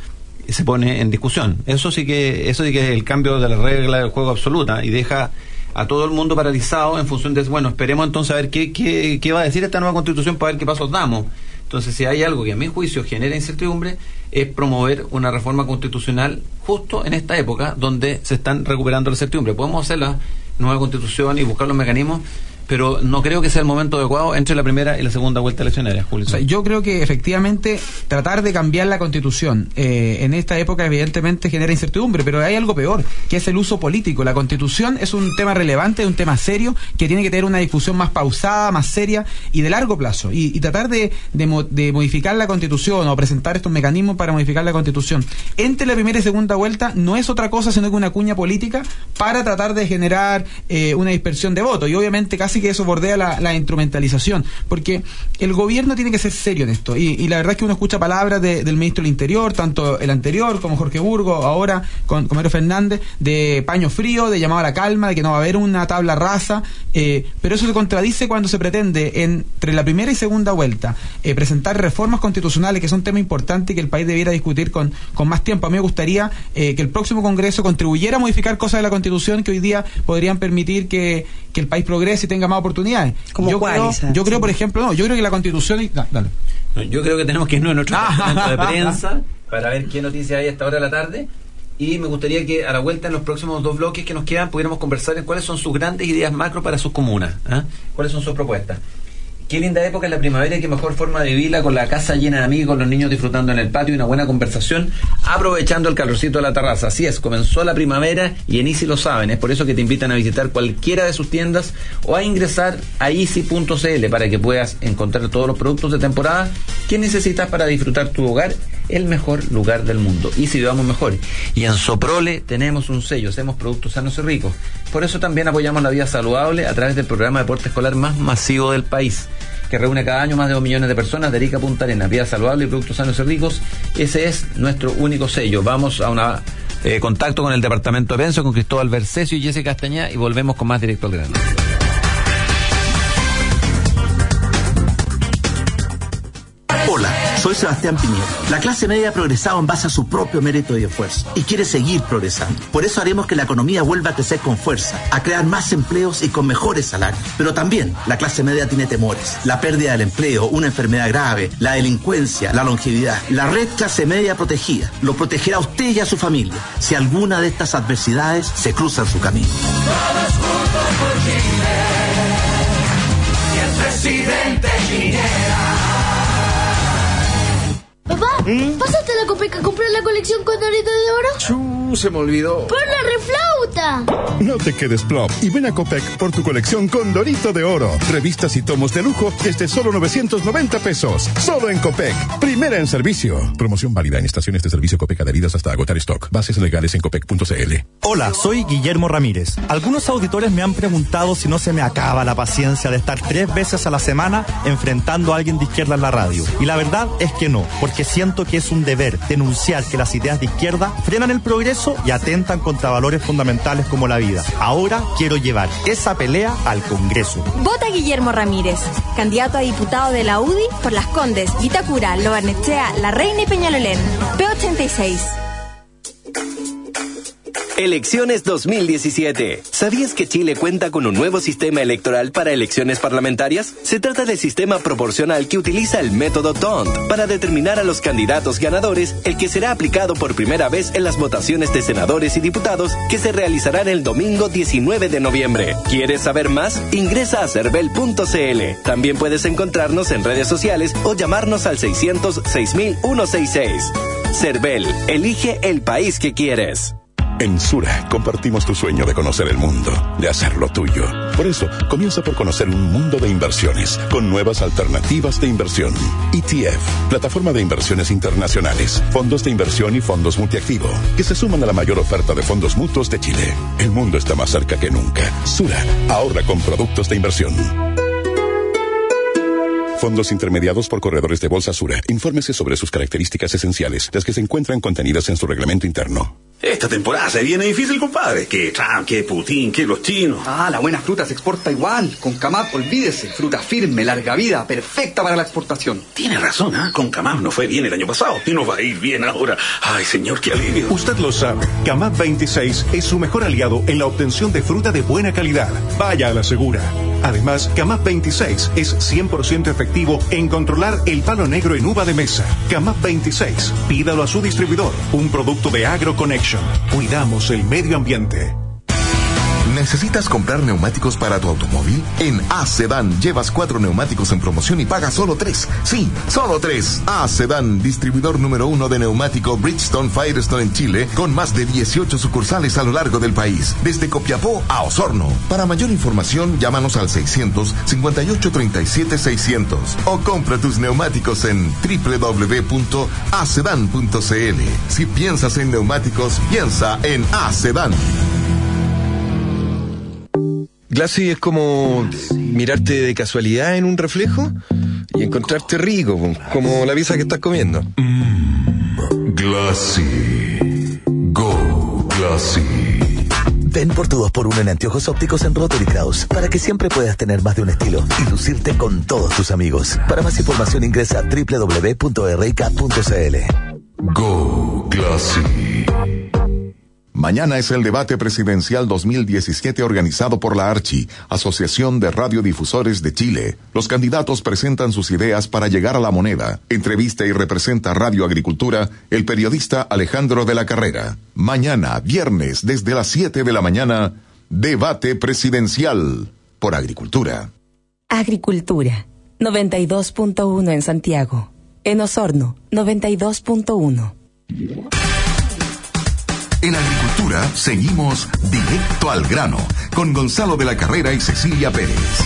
se pone en discusión. Eso sí que eso sí que es el cambio de la regla del juego absoluta y deja a todo el mundo paralizado en función de, bueno, esperemos entonces a ver qué, qué, qué va a decir esta nueva constitución para ver qué pasos damos. Entonces, si hay algo que a mi juicio genera incertidumbre, es promover una reforma constitucional justo en esta época donde se están recuperando la certidumbre. Podemos hacer la nueva constitución y buscar los mecanismos, pero no creo que sea el momento adecuado entre la primera y la segunda vuelta eleccionaria, Julio. Yo creo que efectivamente tratar de cambiar la constitución eh, en esta época evidentemente genera incertidumbre, pero hay algo peor, que es el uso político. La constitución es un tema relevante, un tema serio, que tiene que tener una discusión más pausada, más seria y de largo plazo. Y, y tratar de, de, mo de, modificar la constitución o presentar estos mecanismos para modificar la constitución entre la primera y segunda vuelta no es otra cosa sino que una cuña política para tratar de generar eh, una dispersión de votos. Y obviamente casi que eso bordea la, instrumentalización, porque el gobierno tiene que ser serio en esto. Y, la verdad es que uno escucha palabras de, del ministro del Interior, tanto el anterior como Jorge Burgo, ahora con Comero Fernández, de paño frío, de llamado a la calma, de que no va a haber una tabla rasa, eh, pero eso se contradice cuando se pretende entre la primera y segunda vuelta eh, presentar reformas constitucionales, que son tema importante que el país debiera discutir con, con más tiempo. A mí me gustaría eh, que el próximo Congreso contribuyera a modificar cosas de la Constitución que hoy día podrían permitir que, que el país progrese y tenga más oportunidades. ¿Como yo, cuál, creo, yo creo, por ejemplo, no, yo creo que la Constitución... Y, da, dale. No, yo creo que tenemos que irnos a nuestro departamento de prensa para ver qué noticias hay a esta hora de la tarde y me gustaría que a la vuelta en los próximos dos bloques que nos quedan pudiéramos conversar en cuáles son sus grandes ideas macro para sus comunas, ¿eh? cuáles son sus propuestas. Qué linda época es la primavera y qué mejor forma de vivirla con la casa llena de amigos, los niños disfrutando en el patio y una buena conversación, aprovechando el calorcito de la terraza. Así es, comenzó la primavera y en Easy lo saben. Es por eso que te invitan a visitar cualquiera de sus tiendas o a ingresar a easy.cl para que puedas encontrar todos los productos de temporada que necesitas para disfrutar tu hogar, el mejor lugar del mundo. Easy vivamos mejor. Y en Soprole tenemos un sello, hacemos productos sanos y ricos. Por eso también apoyamos la vida saludable a través del programa de deporte escolar más masivo del país que reúne cada año más de dos millones de personas de Arica Punta Arenas, vida saludable y productos sanos y ricos. Ese es nuestro único sello. Vamos a un eh, contacto con el departamento de Penso, con Cristóbal Versesio y Jessica Castañá y volvemos con más directo al grano. Hola, Soy Sebastián Piñera. La clase media ha progresado en base a su propio mérito y esfuerzo y quiere seguir progresando. Por eso haremos que la economía vuelva a crecer con fuerza, a crear más empleos y con mejores salarios. Pero también la clase media tiene temores. La pérdida del empleo, una enfermedad grave, la delincuencia, la longevidad. La red clase media protegida lo protegerá a usted y a su familia si alguna de estas adversidades se cruza en su camino. Todos juntos por Chile. Y el presidente Piñera. ¿Pásate a la Copec a comprar la colección Condorito de Oro? Chu, se me olvidó. ¡Por la No te quedes plop y ven a Copec por tu colección con Dorito de Oro. Revistas y tomos de lujo desde solo 990 pesos. Solo en Copec. Primera en servicio. Promoción válida en estaciones de servicio Copec adheridas hasta agotar stock. Bases legales en copec.cl. Hola, soy Guillermo Ramírez. Algunos auditores me han preguntado si no se me acaba la paciencia de estar tres veces a la semana enfrentando a alguien de izquierda en la radio. Y la verdad es que no, porque siento que es un deber denunciar que las ideas de izquierda frenan el progreso y atentan contra valores fundamentales como la vida. Ahora quiero llevar esa pelea al Congreso. Vota Guillermo Ramírez, candidato a diputado de la UDI por Las Condes, Vitacura, Lobarnechea, La Reina y Peñalolén. P86. Elecciones 2017. ¿Sabías que Chile cuenta con un nuevo sistema electoral para elecciones parlamentarias? Se trata del sistema proporcional que utiliza el método TONT para determinar a los candidatos ganadores, el que será aplicado por primera vez en las votaciones de senadores y diputados que se realizarán el domingo 19 de noviembre. ¿Quieres saber más? Ingresa a cervel.cl. También puedes encontrarnos en redes sociales o llamarnos al 600 6166. Cervel, elige el país que quieres. En Sura compartimos tu sueño de conocer el mundo, de hacerlo tuyo. Por eso, comienza por conocer un mundo de inversiones con nuevas alternativas de inversión. ETF, plataforma de inversiones internacionales, fondos de inversión y fondos multiactivo, que se suman a la mayor oferta de fondos mutuos de Chile. El mundo está más cerca que nunca. Sura, ahorra con productos de inversión. Fondos intermediados por corredores de Bolsa Sura. Infórmese sobre sus características esenciales, las que se encuentran contenidas en su reglamento interno. Esta temporada se viene difícil, compadre. Que Trump, que Putin, que los chinos. Ah, la buena fruta se exporta igual. Con Camap, olvídese. Fruta firme, larga vida, perfecta para la exportación. Tiene razón, ¿ah? Con Camap no fue bien el año pasado y nos va a ir bien ahora. Ay, señor, qué alivio. Usted lo sabe. Camap 26 es su mejor aliado en la obtención de fruta de buena calidad. Vaya a la segura. Además, Camap 26 es 100% efectivo en controlar el palo negro en uva de mesa. Camap 26. Pídalo a su distribuidor. Un producto de AgroConnection. Cuidamos el medio ambiente. ¿Necesitas comprar neumáticos para tu automóvil? En A-Sedan llevas cuatro neumáticos en promoción y pagas solo tres. Sí, solo tres. A-Sedan, distribuidor número uno de neumático Bridgestone Firestone en Chile, con más de 18 sucursales a lo largo del país, desde Copiapó a Osorno. Para mayor información, llámanos al 600 58 37 600 o compra tus neumáticos en www.acedan.cl. Si piensas en neumáticos, piensa en A-Sedan. Glassy es como mirarte de casualidad en un reflejo y encontrarte rico, como la pizza que estás comiendo. Glassy. Go Glassy. Ven por tu 2x1 en anteojos ópticos en Rotary Kraus para que siempre puedas tener más de un estilo y lucirte con todos tus amigos. Para más información ingresa a www.rk.cl. Go Glassy. Mañana es el debate presidencial 2017 organizado por la ARCHI, Asociación de Radiodifusores de Chile. Los candidatos presentan sus ideas para llegar a la moneda. Entrevista y representa Radio Agricultura el periodista Alejandro de la Carrera. Mañana, viernes, desde las 7 de la mañana, debate presidencial por Agricultura. Agricultura, 92.1 en Santiago. En Osorno, 92.1. En Agricultura seguimos directo al grano con Gonzalo de la Carrera y Cecilia Pérez.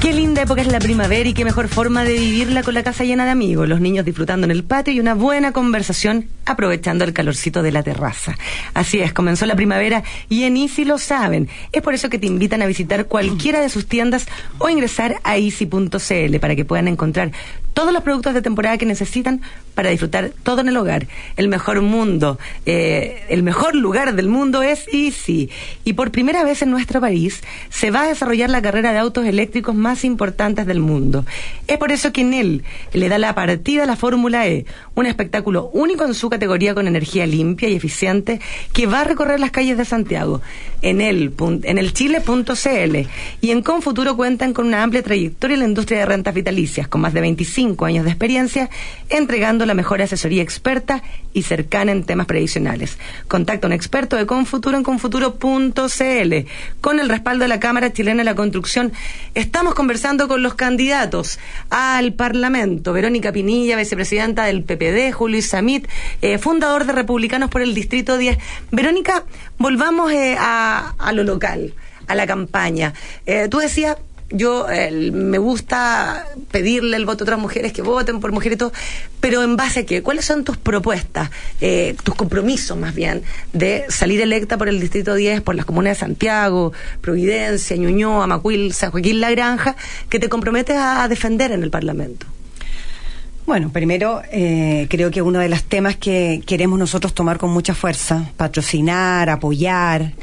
Qué linda época es la primavera y qué mejor forma de vivirla con la casa llena de amigos, los niños disfrutando en el patio y una buena conversación aprovechando el calorcito de la terraza. Así es, comenzó la primavera y en Easy lo saben. Es por eso que te invitan a visitar cualquiera de sus tiendas o ingresar a easy.cl para que puedan encontrar todos los productos de temporada que necesitan para disfrutar todo en el hogar. El mejor mundo, eh, el mejor lugar del mundo es Easy. Y por primera vez en nuestro país se va a desarrollar la carrera de autos eléctricos más importantes del mundo. Es por eso que en él le da la partida a la Fórmula E, un espectáculo único en su categoría con energía limpia y eficiente que va a recorrer las calles de Santiago en el, en el chile.cl y en Confuturo cuentan con una amplia trayectoria en la industria de rentas vitalicias, con más de 25 años de experiencia, entregando la mejor asesoría experta y cercana en temas previsionales. Contacta a un experto de Confuturo en confuturo.cl. Con el respaldo de la Cámara Chilena de la Construcción, estamos conversando con los candidatos al Parlamento. Verónica Pinilla, vicepresidenta del PPD, Julio Samit, eh, fundador de Republicanos por el Distrito 10. Verónica, volvamos eh, a, a lo local a la campaña. Eh, tú decías, yo me gusta pedirle el voto a otras mujeres que voten por mujeres y todo, pero ¿en base a qué? ¿Cuáles son tus propuestas, eh, tus compromisos más bien, de salir electa por el Distrito 10, por las comunas de Santiago, Providencia, Ñuñoa, Macuil, San Joaquín La Granja, que te comprometes a, defender en el Parlamento? Bueno, primero eh, creo que uno de los temas que queremos nosotros tomar con mucha fuerza, patrocinar, apoyar,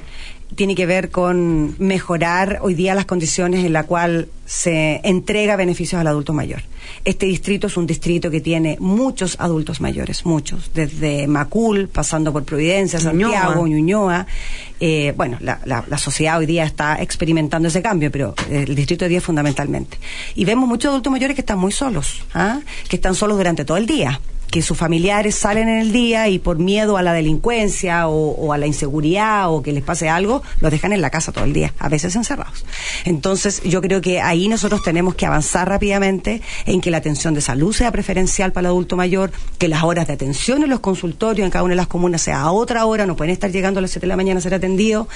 tiene que ver con mejorar hoy día las condiciones en las cuales se entrega beneficios al adulto mayor. Este distrito es un distrito que tiene muchos adultos mayores, muchos, desde Macul, pasando por Providencia, Santiago, Ñuñoa. Eh, bueno, la, la, sociedad hoy día está experimentando ese cambio, pero el distrito de día fundamentalmente. Y vemos muchos adultos mayores que están muy solos, ¿ah? que están solos durante todo el día que sus familiares salen en el día y por miedo a la delincuencia o, a la inseguridad o que les pase algo, los dejan en la casa todo el día, a veces encerrados. Entonces, yo creo que ahí nosotros tenemos que avanzar rápidamente en que la atención de salud sea preferencial para el adulto mayor, que las horas de atención en los consultorios en cada una de las comunas sea a otra hora, no pueden estar llegando a las 7 de la mañana a ser atendidos.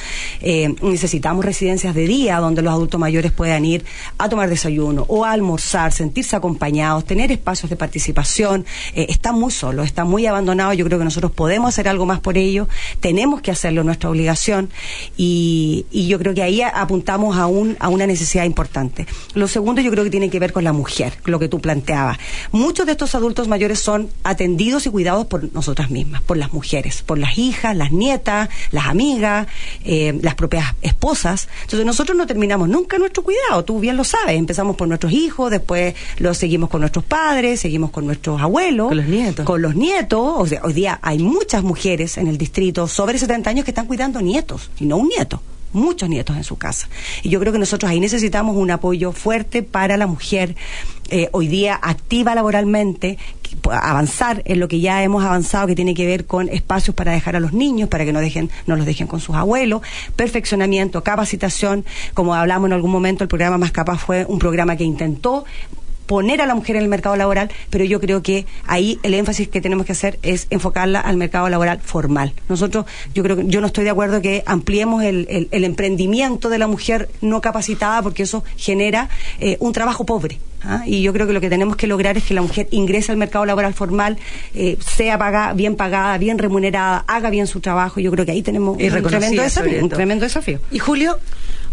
Eh, necesitamos residencias de día donde los adultos mayores puedan ir a tomar desayuno o a almorzar, sentirse acompañados, tener espacios de participación, eh, está muy solo, está muy abandonado. Yo creo que nosotros podemos hacer algo más por ello, tenemos que hacerlo, nuestra obligación, y, yo creo que ahí apuntamos a, un, a una necesidad importante. Lo segundo, yo creo que tiene que ver con la mujer, lo que tú planteabas. Muchos de estos adultos mayores son atendidos y cuidados por nosotras mismas, por las mujeres, por las hijas, las nietas, las amigas, eh, las propias esposas. Entonces nosotros no terminamos nunca nuestro cuidado, tú bien lo sabes. Empezamos por nuestros hijos, después lo seguimos con nuestros padres, seguimos con nuestros abuelos. Con los nietos, o sea, hoy día hay muchas mujeres en el distrito sobre 70 años que están cuidando nietos, y no un nieto muchos nietos en su casa. Y yo creo que nosotros ahí necesitamos un apoyo fuerte para la mujer eh, hoy día activa laboralmente, avanzar en lo que ya hemos avanzado, que tiene que ver con espacios para dejar a los niños, para que no, dejen, no los dejen con sus abuelos, perfeccionamiento, capacitación. Como hablamos en algún momento, el programa Más Capaz fue un programa que intentó poner a la mujer en el mercado laboral, pero yo creo que ahí el énfasis que tenemos que hacer es enfocarla al mercado laboral formal. Nosotros, yo creo que yo no estoy de acuerdo que ampliemos el, el, emprendimiento de la mujer no capacitada porque eso genera eh, un trabajo pobre. ¿ah? Y yo creo que lo que tenemos que lograr es que la mujer ingrese al mercado laboral formal, eh, sea pagada, bien pagada, bien remunerada, haga bien su trabajo. Yo creo que ahí tenemos un tremendo, desafío, un tremendo desafío. Y Julio,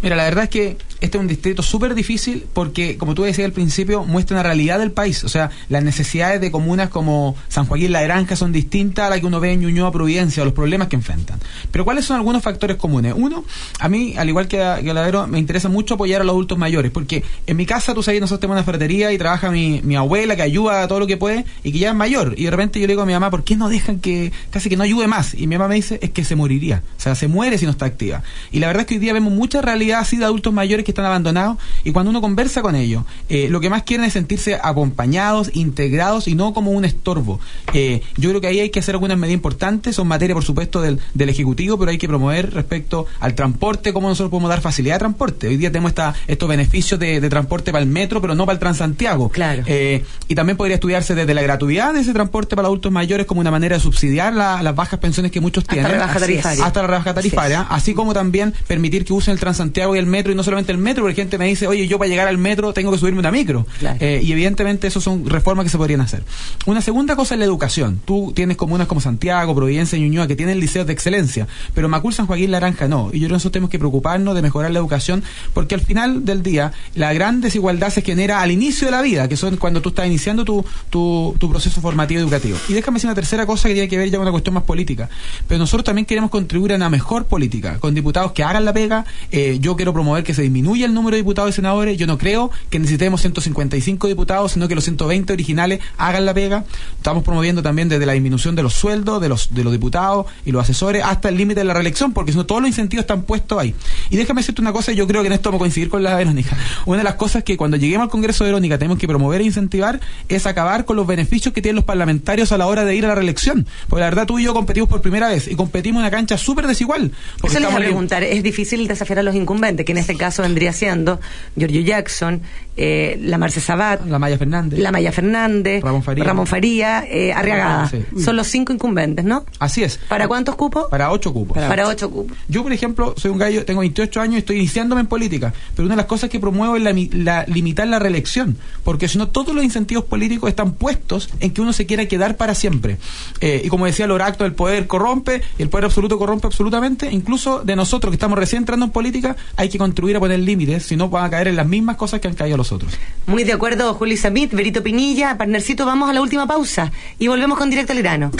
Mira, la verdad es que este es un distrito súper difícil porque, como tú decías al principio, muestra una realidad del país. O sea, las necesidades de comunas como San Joaquín La Granja son distintas a las que uno ve en Ñuñoa, Providencia, o los problemas que enfrentan. Pero ¿cuáles son algunos factores comunes? Uno, a mí, al igual que a Galadero, me interesa mucho apoyar a los adultos mayores porque en mi casa, tú sabes, nosotros tenemos una ferretería y trabaja mi, abuela que ayuda a todo lo que puede y que ya es mayor. Y de repente yo le digo a mi mamá, ¿por qué no dejan que casi que no ayude más? Y mi mamá me dice, es que se moriría. O sea, se muere si no está activa. Y la verdad es que hoy día vemos mucha realidad así de adultos mayores que están abandonados y cuando uno conversa con ellos, eh, lo que más quieren es sentirse acompañados, integrados y no como un estorbo. Eh, yo creo que ahí hay que hacer algunas medidas importantes, son materia, por supuesto, del, del Ejecutivo, pero hay que promover respecto al transporte, cómo nosotros podemos dar facilidad de transporte. Hoy día tenemos esta, estos beneficios de, transporte para el metro, pero no para el Transantiago. Claro. Eh, y también podría estudiarse desde la gratuidad de ese transporte para adultos mayores como una manera de subsidiar las bajas pensiones que muchos tienen. Hasta la rebaja tarifaria. Hasta la rebaja tarifaria, así como también permitir que usen el Transantiago Santiago y el metro, y no solamente el metro, porque gente me dice, oye, yo para llegar al metro tengo que subirme una micro. Eh, y evidentemente eso son reformas que se podrían hacer. Una segunda cosa es la educación. Tú tienes comunas como Santiago, Providencia y Ñuñoa que tienen liceos de excelencia, pero Macul, San Joaquín, Laranja no. Y yo creo que nosotros tenemos que preocuparnos de mejorar la educación, porque al final del día la gran desigualdad se genera al inicio de la vida, que son cuando tú estás iniciando tu, tu, tu proceso formativo educativo. Y déjame decir una tercera cosa que tiene que ver ya con una cuestión más política. Pero nosotros también queremos contribuir a una mejor política, con diputados que hagan la pega. Eh, yo quiero promover que se disminuya el número de diputados y senadores. Yo no creo que necesitemos 155 diputados, sino que los 120 originales hagan la pega. Estamos promoviendo también desde la disminución de los sueldos de los, de los diputados y los asesores hasta el límite de la reelección, porque si no todos los incentivos están puestos ahí. Y déjame decirte una cosa, yo creo que en esto vamos a coincidir con la Verónica. Una de las cosas que cuando lleguemos al Congreso de Verónica tenemos que promover e incentivar es acabar con los beneficios que tienen los parlamentarios a la hora de ir a la reelección. Porque la verdad tú y yo competimos por primera vez y competimos en una cancha súper desigual. Eso les voy a preguntar, es difícil desafiar a los incumbentes, que en este caso vendría siendo Giorgio Jackson, eh, la Marce Sabat, la Maya Fernández, la Maya Fernández, Ramón Faría, Ramón Faría eh, Arriagada. Sí. Son los cinco incumbentes, ¿no? Así es. ¿Para cuántos cupos? Para ocho cupos. Para, ocho cupos. Yo, por ejemplo, soy un gallo, tengo 28 años y estoy iniciándome en política, pero una de las cosas que promuevo es la, la- limitar la reelección, porque si no todos los incentivos políticos están puestos en que uno se quiera quedar para siempre. Eh, y como decía el oráculo, el poder corrompe y el poder absoluto corrompe absolutamente. Incluso de nosotros que estamos recién entrando en política, hay que contribuir a poner límites, si no van a caer en las mismas cosas que han caído los otros. Muy de acuerdo, Juli Samit, Berito Pinilla, partnercito, vamos a la última pausa y volvemos con Directo al Grano.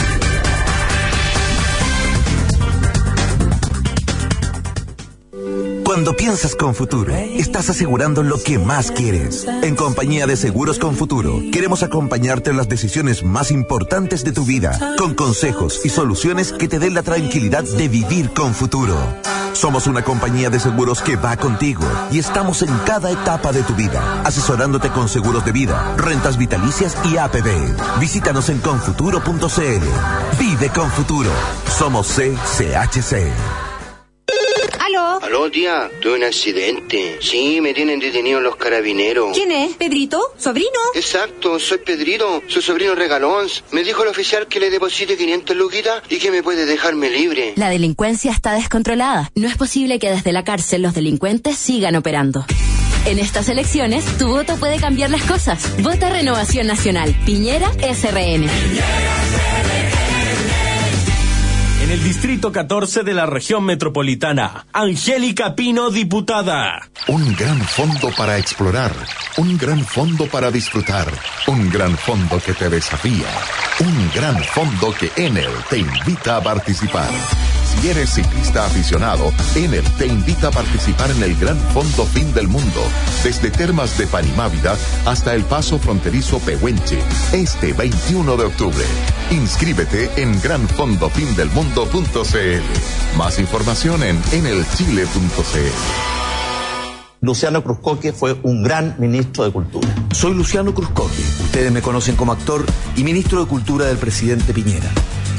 Cuando piensas con futuro, estás asegurando lo que más quieres. En compañía de Seguros con Futuro, queremos acompañarte en las decisiones más importantes de tu vida, con consejos y soluciones que te den la tranquilidad de vivir con futuro. Somos una compañía de seguros que va contigo y estamos en cada etapa de tu vida, asesorándote con seguros de vida, rentas vitalicias y APB. Visítanos en confuturo.cl. Vive con futuro. Somos CCHC. ¿Aló? Aló, tía, tuve un accidente. Sí, me tienen detenido los carabineros. ¿Quién es? ¿Pedrito? ¿Sobrino? Exacto, soy Pedrito, su sobrino regalón. Me dijo el oficial que le deposite 500 luquitas y que me puede dejarme libre. La delincuencia está descontrolada. No es posible que desde la cárcel los delincuentes sigan operando. En estas elecciones, tu voto puede cambiar las cosas. Vota Renovación Nacional. Piñera SRN. En el distrito 14 de la región metropolitana, Angélica Pino, diputada. Un gran fondo para explorar, un gran fondo para disfrutar, un gran fondo que te desafía, un gran fondo que Enel te invita a participar. Si eres ciclista aficionado, Enel te invita a participar en el Gran Fondo Fin del Mundo, desde Termas de Panimávida hasta el paso fronterizo Pehuenche, este 21 de octubre. Inscríbete en granfondofindelmundo.cl. Más información en enelchile.cl. Luciano Cruzcoque fue un gran ministro de Cultura. Soy Luciano Cruzcoque. Ustedes me conocen como actor y ministro de Cultura del presidente Piñera.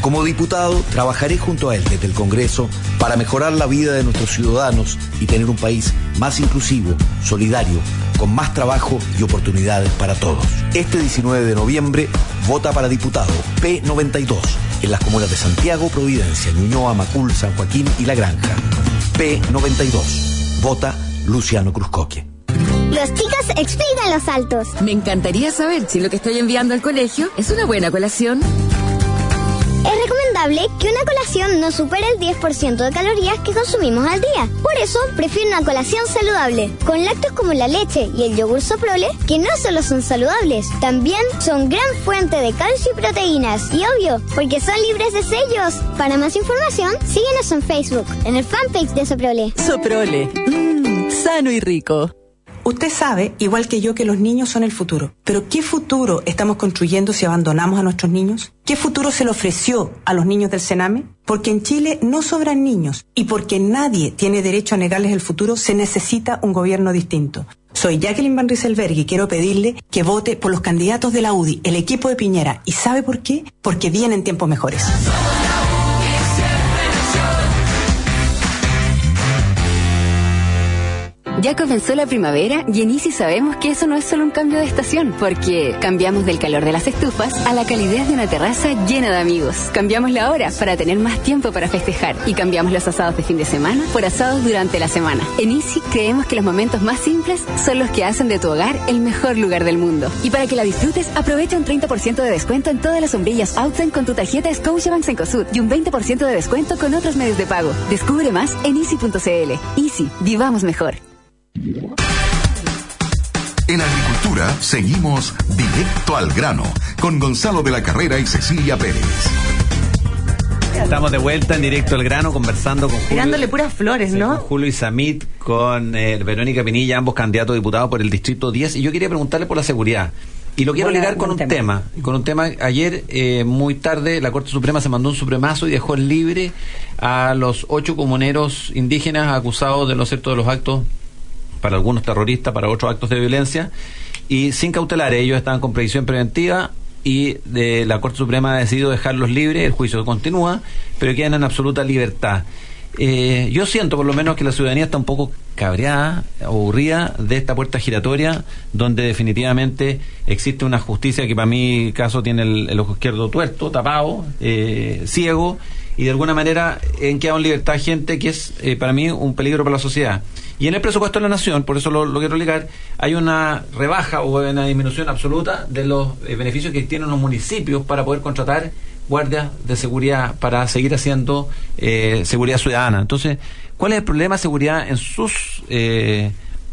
Como diputado, trabajaré junto a él desde el Congreso para mejorar la vida de nuestros ciudadanos y tener un país más inclusivo, solidario, con más trabajo y oportunidades para todos. Este 19 de noviembre, vota para diputado P92 en las comunas de Santiago, Providencia, Ñuñoa, Macul, San Joaquín y La Granja. P92. Vota Luciano Cruzcoque. Los chicos explican los saltos. Me encantaría saber si lo que estoy enviando al colegio es una buena colación. Es recomendable que una colación no supere el 10% de calorías que consumimos al día. Por eso, prefiero una colación saludable, con lácteos como la leche y el yogur soprole, que no solo son saludables, también son gran fuente de calcio y proteínas. Y obvio, porque son libres de sellos. Para más información, síguenos en Facebook, en el fanpage de Soprole. Soprole. Mmm, sano y rico. Usted sabe, igual que yo, que los niños son el futuro. Pero ¿qué futuro estamos construyendo si abandonamos a nuestros niños? ¿Qué futuro se le ofreció a los niños del Sename? Porque en Chile no sobran niños y porque nadie tiene derecho a negarles el futuro, se necesita un gobierno distinto. Soy Jacqueline Van Rieselberg y quiero pedirle que vote por los candidatos de la UDI, el equipo de Piñera. ¿Y sabe por qué? Porque vienen tiempos mejores. Ya comenzó la primavera y en Easy sabemos que eso no es solo un cambio de estación, porque cambiamos del calor de las estufas a la calidez de una terraza llena de amigos. Cambiamos la hora para tener más tiempo para festejar y cambiamos los asados de fin de semana por asados durante la semana. En Easy creemos que los momentos más simples son los que hacen de tu hogar el mejor lugar del mundo. Y para que la disfrutes, aprovecha un 30% de descuento en todas las sombrillas Outside con tu tarjeta Scotiabank Cencosud y un 20% de descuento con otros medios de pago. Descubre más en easy.cl. Easy, vivamos mejor. En agricultura seguimos directo al grano con Gonzalo de la Carrera y Cecilia Pérez. Estamos de vuelta en directo al grano conversando con Julio, Tirándole puras flores, con ¿no? Julio Isamit, con eh, Verónica Pinilla, ambos candidatos a diputados por el Distrito 10. Y yo quería preguntarle por la seguridad. Y lo quiero ligar con un tema. tema. Con un tema. Ayer, eh, muy tarde, la Corte Suprema se mandó un supremazo y dejó libre a los ocho comuneros indígenas acusados de los ciertos de los actos, para algunos terroristas, para otros actos de violencia, y sin cautelar. Ellos estaban con previsión preventiva y de, la Corte Suprema ha decidido dejarlos libres, el juicio continúa, pero quedan en absoluta libertad. Eh, yo siento por lo menos que la ciudadanía está un poco cabreada, aburrida de esta puerta giratoria, donde definitivamente existe una justicia que para mi caso tiene el, ojo izquierdo tuerto, tapado, eh, ciego, y de alguna manera en quedado en libertad gente que es eh, para mí un peligro para la sociedad. Y en el presupuesto de la Nación, por eso lo, quiero ligar, hay una rebaja o una disminución absoluta de los eh, beneficios que tienen los municipios para poder contratar guardias de seguridad para seguir haciendo eh, seguridad ciudadana. Entonces, ¿cuál es el problema de seguridad en sus eh,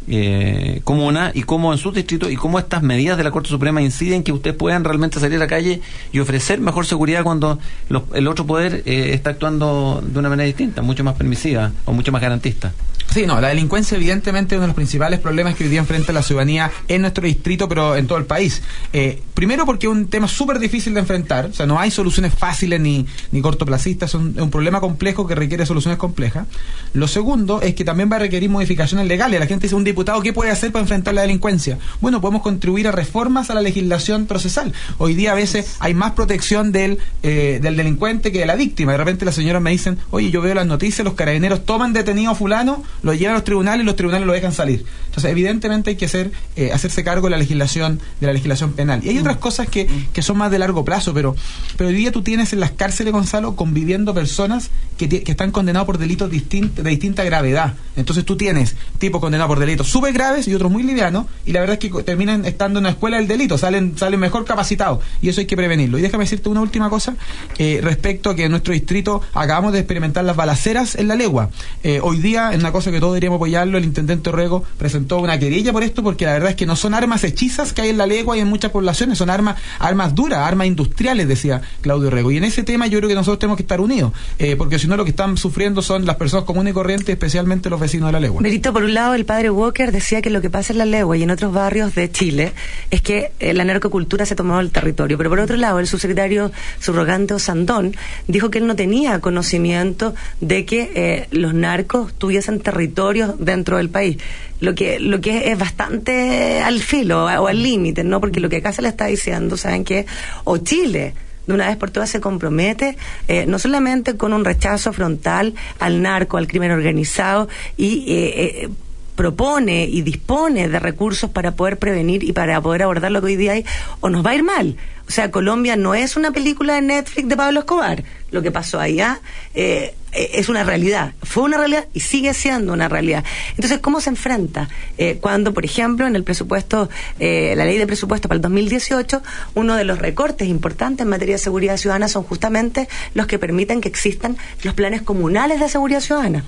eh, comunas y cómo en sus distritos y cómo estas medidas de la Corte Suprema inciden en que ustedes puedan realmente salir a la calle y ofrecer mejor seguridad cuando los- el otro poder eh, está actuando de una manera distinta, mucho más permisiva o mucho más garantista? Sí, no, la delincuencia evidentemente es uno de los principales problemas que hoy día enfrenta la ciudadanía en nuestro distrito, pero en todo el país. Eh, primero porque es un tema súper difícil de enfrentar, o sea, no hay soluciones fáciles ni, ni cortoplacistas, es un, problema complejo que requiere soluciones complejas. Lo segundo es que también va a requerir modificaciones legales. La gente dice, un diputado, ¿qué puede hacer para enfrentar la delincuencia? Bueno, podemos contribuir a reformas a la legislación procesal. Hoy día a veces hay más protección del, eh, del delincuente que de la víctima. De repente las señoras me dicen, oye, yo veo las noticias, los carabineros toman detenido a fulano, lo llevan a los tribunales y los tribunales lo dejan salir. Entonces, evidentemente hay que hacer, eh, hacerse cargo de la legislación, de la legislación penal. Y hay otras cosas que, que son más de largo plazo, pero, pero hoy día tú tienes en las cárceles, Gonzalo, conviviendo personas que, que están condenados por delitos distint- de distinta gravedad. Entonces tú tienes tipos condenados por delitos súper graves y otros muy livianos, y la verdad es que terminan estando en la escuela del delito, salen, salen mejor capacitados, y eso hay que prevenirlo. Y déjame decirte una última cosa eh, respecto a que en nuestro distrito acabamos de experimentar las balaceras en la legua. Eh, hoy día, en una cosa que todos deberíamos apoyarlo, el intendente Orrego presentó una querella por esto, porque la verdad es que no son armas hechizas que hay en la legua y en muchas poblaciones, son armas, armas duras, armas industriales, decía Claudio Orrego. Y en ese tema yo creo que nosotros tenemos que estar unidos, eh, porque si no lo que están sufriendo son las personas comunes y corrientes, especialmente los vecinos de la legua. Berito, por un lado, el padre Walker decía que lo que pasa en la Legua y en otros barrios de Chile es que eh, la narcocultura se ha tomado el territorio. Pero por otro lado, el subsecretario subrogante Osandón dijo que él no tenía conocimiento de que eh, los narcos tuviesen territorios dentro del país. Lo que, lo que es bastante al filo o al límite, ¿no? Porque lo que acá se le está diciendo, ¿saben qué? O Chile de una vez por todas se compromete eh, no solamente con un rechazo frontal al narco, al crimen organizado y eh, eh, propone y dispone de recursos para poder prevenir y para poder abordar lo que hoy día hay, o nos va a ir mal. O sea, Colombia no es una película de Netflix de Pablo Escobar. Lo que pasó allá eh, eh, es una realidad. Fue una realidad y sigue siendo una realidad. Entonces, ¿cómo se enfrenta? Eh, cuando, por ejemplo, en el presupuesto, eh, la ley de presupuesto para el 2018, uno de los recortes importantes en materia de seguridad ciudadana son justamente los que permiten que existan los planes comunales de seguridad ciudadana.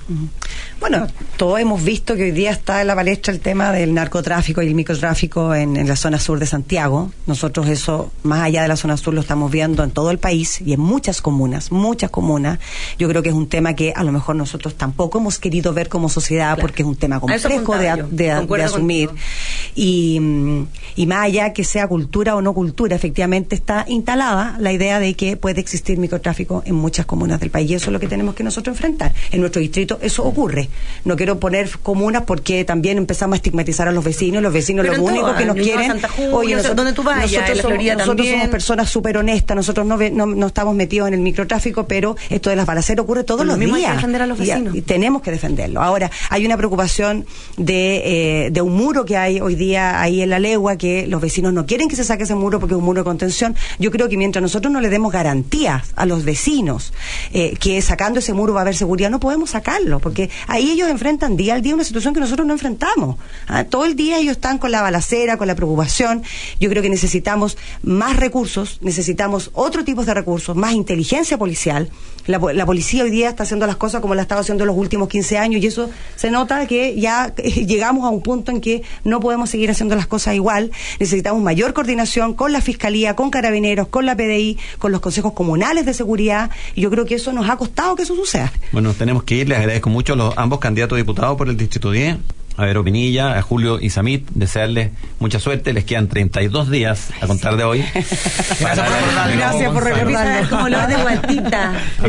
Bueno, todos hemos visto que hoy día está en la palestra el tema del narcotráfico y el microtráfico en, en la zona sur de Santiago. Nosotros eso, más allá de la zona sur, lo estamos viendo en todo el país y en muchas comunas, muchas comunas. Yo creo que es un tema que a lo mejor nosotros tampoco hemos querido ver como sociedad porque es un tema complejo de, asumir. Y, mm, y más allá que sea cultura o no cultura, efectivamente está instalada la idea de que puede existir microtráfico en muchas comunas del país. Y eso es lo que tenemos que nosotros enfrentar. En nuestro distrito eso ocurre. No quiero poner comunas porque también empezamos a estigmatizar a los vecinos. Los vecinos Pero lo único todas, que nos quieren. Santa Julia, o sea, donde tú vayas, la somos, nosotros también. Somos personas súper honestas, nosotros no, no, estamos metidos en el microtráfico, pero esto de las balaceras ocurre todos los días. Hay que defender a los vecinos. Y, tenemos que defenderlo. Ahora, hay una preocupación de, eh, de un muro que hay hoy día ahí en la legua, que los vecinos no quieren que se saque ese muro porque es un muro de contención. Yo creo que mientras nosotros no le demos garantías a los vecinos eh, que sacando ese muro va a haber seguridad, no podemos sacarlo, porque ahí ellos enfrentan día al día una situación que nosotros no enfrentamos. ¿ah? Todo el día ellos están con la balacera, con la preocupación. Yo creo que necesitamos más recursos, necesitamos otro tipo de recursos, más inteligencia policial. La, policía hoy día está haciendo las cosas como la estaba haciendo en los últimos 15 años y eso se nota que ya llegamos a un punto en que no podemos seguir haciendo las cosas igual. Necesitamos mayor coordinación con la Fiscalía, con Carabineros, con la PDI, con los consejos comunales de seguridad y yo creo que eso nos ha costado que eso suceda. Bueno, tenemos que ir. Les agradezco mucho a los ambos candidatos diputados por el Distrito 10 a Vero Pinilla, a Julio y Samit, desearles mucha suerte. Les quedan 32 días a contar de hoy. Gracias por recordarlo. como lo de Guatita.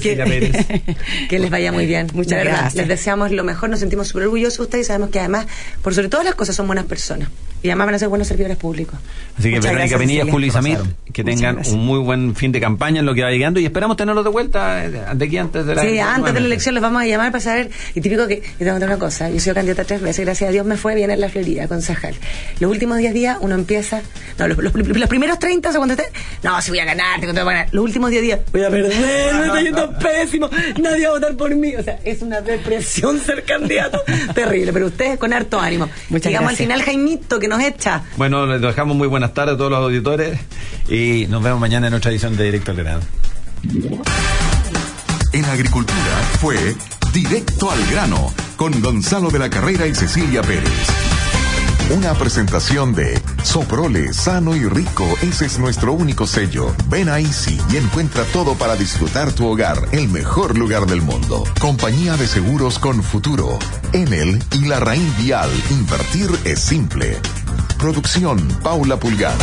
que, que les vaya muy bien. Muchas gracias. Les deseamos lo mejor, nos sentimos súper orgullosos de ustedes y sabemos que además, por sobre todas las cosas, son buenas personas. Y además van a ser buenos servidores públicos. Así que Verónica Pinilla, Julio y Samit, que tengan un muy buen fin de campaña en lo que va llegando y esperamos tenerlos de vuelta eh, de aquí antes de la Sí, antes de la elección los vamos a llamar para saber. Y típico que, y tengo una cosa, yo soy candidata tres veces, gracias a Dios me fue bien en la Florida, concejal. Los últimos 10 días uno empieza, no, los, primeros 30 o cuando esté, no, si voy a ganar, tengo que ganar. Los últimos 10 días, voy a perder, me está yendo pésimo, nadie va a votar por mí. O sea, es una depresión ser candidato terrible, pero ustedes con harto ánimo. Muchas Llegamos al final, Jaimito, que nos echa. Bueno, les dejamos muy buenas tardes a todos los auditores y nos vemos mañana en otra edición de Directo al Grano. En agricultura fue Directo al Grano con Gonzalo de la Carrera y Cecilia Pérez. Una presentación de Soprole, sano y rico, ese es nuestro único sello. Ven a Easy y encuentra todo para disfrutar tu hogar, el mejor lugar del mundo. Compañía de seguros con futuro. En él y la Raíz Vial, invertir es simple. Producción Paula Pulgar.